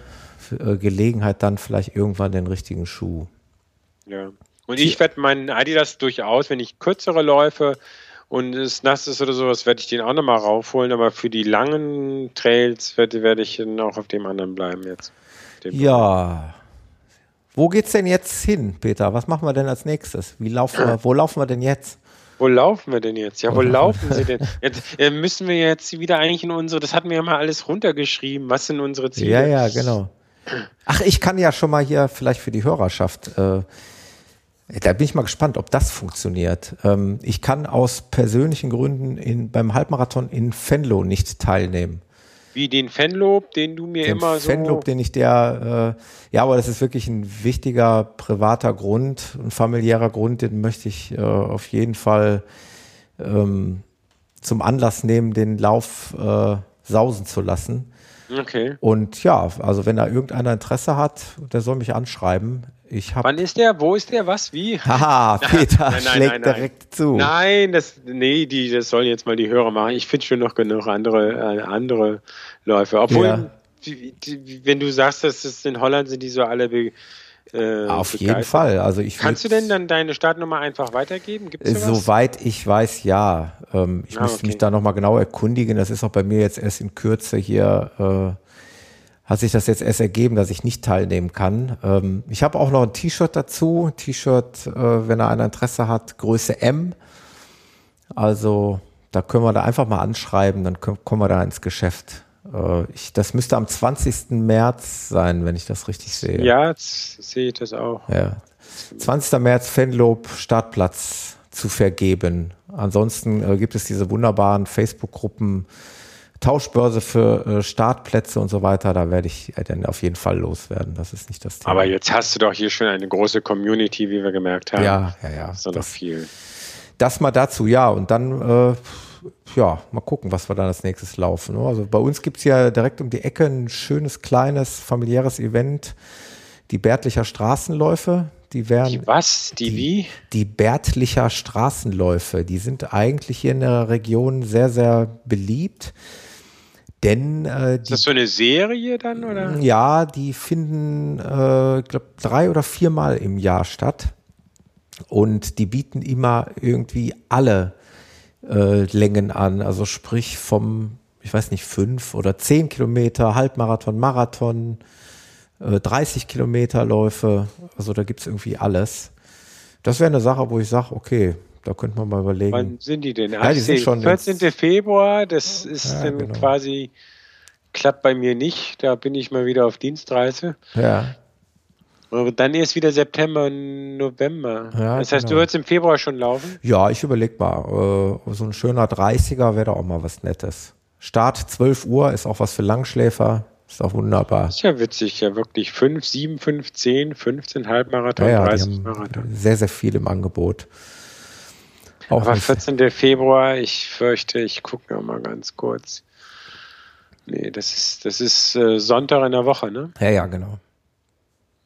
Gelegenheit dann vielleicht irgendwann den richtigen Schuh. Ja. Und ich werde meinen Adidas durchaus, wenn ich kürzere Läufe und es nass ist oder sowas, werde ich den auch nochmal raufholen, aber für die langen Trails werde, werde ich dann auch auf dem anderen bleiben jetzt. Ja. Wo geht's denn jetzt hin, Peter? Was machen wir denn als nächstes? Wie laufen wir, wo laufen wir denn jetzt? Wo laufen wir denn jetzt? Ja, wo laufen sie denn? Jetzt äh, müssen wir jetzt wieder eigentlich in unsere, das hatten wir ja mal alles runtergeschrieben. Was sind unsere Ziele? Ja, ja, genau. Ach, ich kann ja schon mal hier vielleicht für die Hörerschaft, äh, da bin ich mal gespannt, ob das funktioniert. Ähm, ich kann aus persönlichen Gründen in, beim Halbmarathon in Venlo nicht teilnehmen. Wie den Fanlob, den du mir den immer so. Fanlob, den ich der, äh, ja, aber das ist wirklich ein wichtiger privater Grund, ein familiärer Grund, den möchte ich äh, auf jeden Fall ähm, zum Anlass nehmen, den Lauf äh, sausen zu lassen. Okay. Und ja, also wenn da irgendeiner Interesse hat, der soll mich anschreiben. Ich hab Wann ist der? Wo ist der? Was? Wie? Haha, Peter nein, nein, schlägt nein, direkt zu. Nein, das, nee, die, das sollen jetzt mal die Hörer machen. Ich finde schon noch genug andere, äh, andere Läufe. Obwohl, ja. die, die, wenn du sagst, dass es in Holland sind, die so alle äh, Auf jeden Fall. Also ich Kannst du denn dann deine Startnummer einfach weitergeben? Gibt's Soweit ich weiß, ja. Ähm, ich ah, müsste okay. mich da nochmal genau erkundigen. Das ist auch bei mir jetzt erst in Kürze hier, äh, hat sich das jetzt erst ergeben, dass ich nicht teilnehmen kann. Ähm, ich habe auch noch ein T-Shirt dazu. T-Shirt, äh, wenn da einer Interesse hat, Größe M. Also da können wir da einfach mal anschreiben, dann kommen wir da ins Geschäft. Äh, ich, das müsste am 20. März sein, wenn ich das richtig sehe. Ja, sehe ich das auch. Ja. 20. März Fanlob Startplatz zu vergeben. Ansonsten äh, gibt es diese wunderbaren Facebook-Gruppen Tauschbörse für äh, Startplätze und so weiter. Da werde ich äh, dann auf jeden Fall loswerden. Das ist nicht das Thema. Aber jetzt hast du doch hier schon eine große Community, wie wir gemerkt haben. Ja, ja, ja. Das ist doch noch viel. Das mal dazu, ja. Und dann äh, ja, mal gucken, was wir dann als nächstes laufen. Ne? Also bei uns gibt es ja direkt um die Ecke ein schönes, kleines, familiäres Event, die Bärtlicher Straßenläufe. Die werden. Die was? Die, die wie? Die Bärtlicher Straßenläufe. Die sind eigentlich hier in der Region sehr, sehr beliebt. Denn äh, die, ist das so eine Serie dann oder? Ja, die finden, äh, ich glaube, drei oder viermal im Jahr statt. Und die bieten immer irgendwie alle äh, Längen an. Also sprich vom, ich weiß nicht, fünf oder zehn Kilometer, Halbmarathon, Marathon, äh, 30 Kilometer Läufe. Also da gibt es irgendwie alles. Das wäre eine Sache, wo ich sage, okay, da könnte man mal überlegen. Wann sind die denn? Ja, die sind schon 14. Februar, das ist ja, dann genau. quasi, klappt bei mir nicht. Da bin ich mal wieder auf Dienstreise. Ja. Aber dann erst wieder September, November. Ja, das heißt, genau. du würdest im Februar schon laufen? Ja, ich überleg mal. Äh, so ein schöner 30er wäre da auch mal was Nettes. Start 12 Uhr ist auch was für Langschläfer. Ist auch wunderbar. ist ja witzig, ja wirklich. 5, 7, 5, 10, 15 Halbmarathon, ja, ja, 30 Marathon. Sehr, sehr viel im Angebot. Auch Aber 14. Februar, ich fürchte, ich gucke noch mal ganz kurz. Nee, das ist, das ist äh, Sonntag in der Woche, ne? Ja, ja, genau.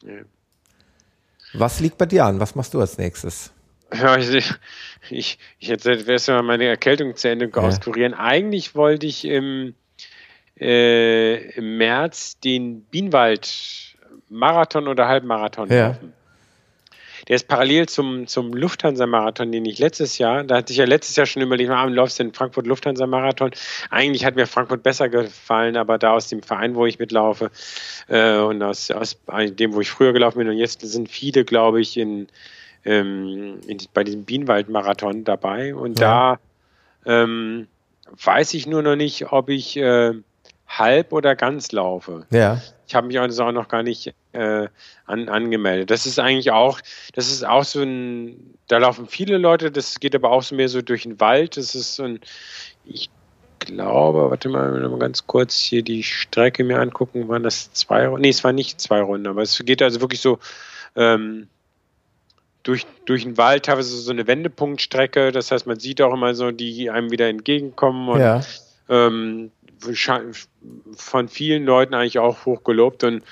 Ja. Was liegt bei dir an? Was machst du als nächstes? Ja, ich, ich, ich hätte erst mal meine Erkältung zu Ende ja. auskurieren. Eigentlich wollte ich im, äh, im März den Bienenwald-Marathon oder Halbmarathon ja. laufen. Der ist parallel zum, zum Lufthansa-Marathon, den ich letztes Jahr, da hatte ich ja letztes Jahr schon überlegt, ah, läufst du den Frankfurt Lufthansa-Marathon. Eigentlich hat mir Frankfurt besser gefallen, aber da aus dem Verein, wo ich mitlaufe äh, und aus, aus dem, wo ich früher gelaufen bin und jetzt sind viele, glaube ich, in, ähm, in, bei diesem Bienenwald-Marathon dabei und ja. da ähm, weiß ich nur noch nicht, ob ich äh, halb oder ganz laufe. Ja. Ich habe mich also auch noch gar nicht äh, an, angemeldet. Das ist eigentlich auch, das ist auch so ein, da laufen viele Leute, das geht aber auch so mehr so durch den Wald. Das ist so ein, ich glaube, warte mal, mal ganz kurz hier die Strecke mir angucken, waren das zwei Runden? Nee, es waren nicht zwei Runden, aber es geht also wirklich so ähm, durch, durch den Wald, teilweise so eine Wendepunktstrecke. Das heißt, man sieht auch immer so, die einem wieder entgegenkommen und ja. ähm, von vielen Leuten eigentlich auch hoch gelobt und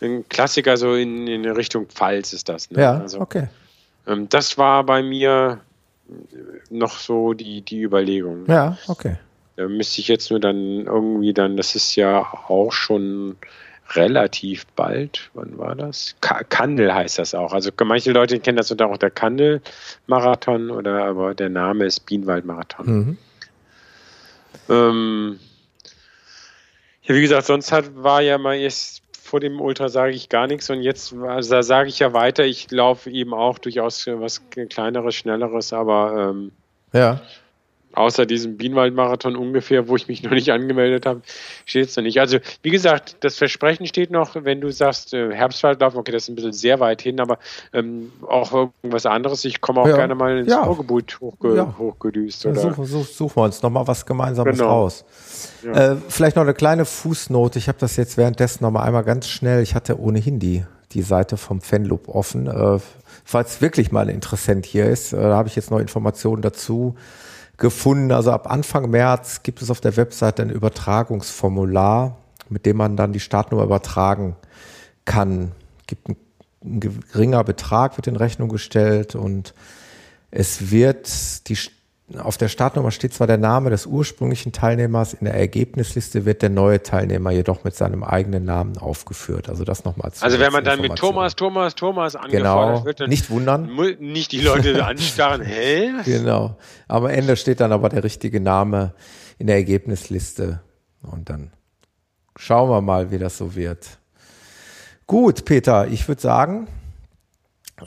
ein Klassiker so in, in Richtung Pfalz ist das. Ne? Ja, also, okay. Ähm, das war bei mir noch so die, die Überlegung. Ja, okay. Da müsste ich jetzt nur dann irgendwie dann, das ist ja auch schon relativ bald, wann war das? Ka Kandel heißt das auch. Also manche Leute kennen das unter auch der Kandel-Marathon oder aber der Name ist Bienenwald-Marathon. Mhm. Ähm, ja, wie gesagt, sonst hat, war ja mal erst vor dem Ultra sage ich gar nichts und jetzt also sage ich ja weiter, ich laufe eben auch durchaus was kleineres, schnelleres, aber ähm, ja außer diesem Bienenwald-Marathon ungefähr, wo ich mich noch nicht angemeldet habe, steht es noch nicht. Also, wie gesagt, das Versprechen steht noch, wenn du sagst, äh, Herbstwaldlauf, okay, das ist ein bisschen sehr weit hin, aber ähm, auch irgendwas anderes. Ich komme auch ja. gerne mal ins ja. Ruhrgebiet hochge ja. hochgedüst. Oder? Such, such, suchen wir uns nochmal was Gemeinsames genau. raus. Äh, vielleicht noch eine kleine Fußnote. Ich habe das jetzt währenddessen nochmal einmal ganz schnell. Ich hatte ohnehin die, die Seite vom Fanloop offen. Äh, falls wirklich mal ein Interessent hier ist, äh, da habe ich jetzt noch Informationen dazu gefunden. Also ab Anfang März gibt es auf der Webseite ein Übertragungsformular, mit dem man dann die Startnummer übertragen kann. Gibt ein, ein geringer Betrag, wird in Rechnung gestellt und es wird die auf der Startnummer steht zwar der Name des ursprünglichen Teilnehmers, in der Ergebnisliste wird der neue Teilnehmer jedoch mit seinem eigenen Namen aufgeführt. Also das nochmal zu. Also wenn man dann mit Thomas, Thomas, Thomas angefordert genau. wird, dann nicht wundern. Nicht die Leute anstarren, hä? Genau. Am Ende steht dann aber der richtige Name in der Ergebnisliste. Und dann schauen wir mal, wie das so wird. Gut, Peter, ich würde sagen,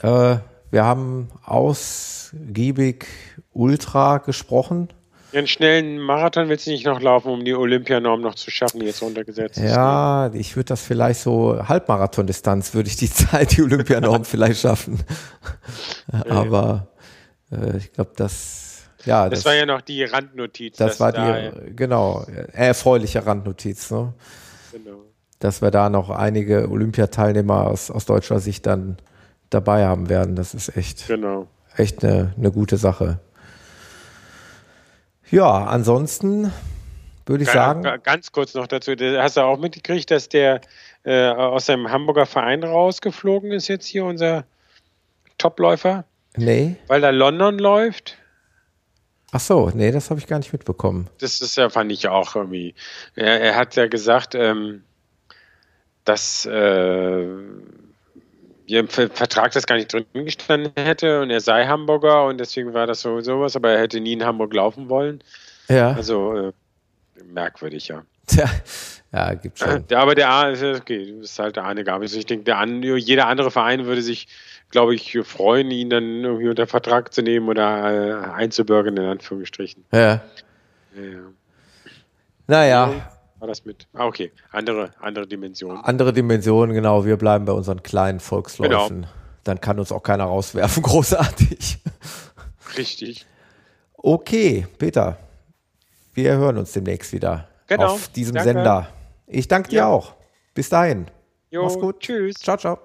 äh, wir haben ausgiebig Ultra gesprochen. einen schnellen Marathon willst du nicht noch laufen, um die Olympianorm noch zu schaffen, die jetzt runtergesetzt ist. Ja, ich würde das vielleicht so Halbmarathon-Distanz würde ich die Zeit, die Olympianorm vielleicht schaffen. Aber äh, ich glaube, das ja. Das, das, war ja noch die Randnotiz. Das war da die, genau, erfreuliche Randnotiz. Ne? Genau. Dass wir da noch einige Olympiateilnehmer aus, aus deutscher Sicht dann dabei haben werden. Das ist echt, genau. echt eine, eine gute Sache. Ja, ansonsten würde ich sagen. Ganz kurz noch dazu. Hast du auch mitgekriegt, dass der äh, aus seinem Hamburger Verein rausgeflogen ist jetzt hier, unser Topläufer? Nee. Weil er London läuft? Ach so, nee, das habe ich gar nicht mitbekommen. Das ist ja, fand ich auch irgendwie. Er, er hat ja gesagt, ähm, dass äh, im Vertrag das gar nicht drin gestanden hätte und er sei Hamburger und deswegen war das so sowas, aber er hätte nie in Hamburg laufen wollen. Ja. Also äh, merkwürdig, ja. Tja, ja, gibt schon. Ja, aber der okay, du bist halt der Arne Gabis. Ich denke, der jeder andere Verein würde sich, glaube ich, freuen, ihn dann irgendwie unter Vertrag zu nehmen oder äh, einzubürgern, in Anführungsstrichen. Ja. ja. Naja, war das mit? Ah, okay. Andere, andere Dimension. Andere Dimension, genau. Wir bleiben bei unseren kleinen Volksläufen. Genau. Dann kann uns auch keiner rauswerfen, großartig. Richtig. Okay, Peter. Wir hören uns demnächst wieder genau. auf diesem danke. Sender. Ich danke dir ja. auch. Bis dahin. Jo, Mach's gut. Tschüss. Ciao, ciao.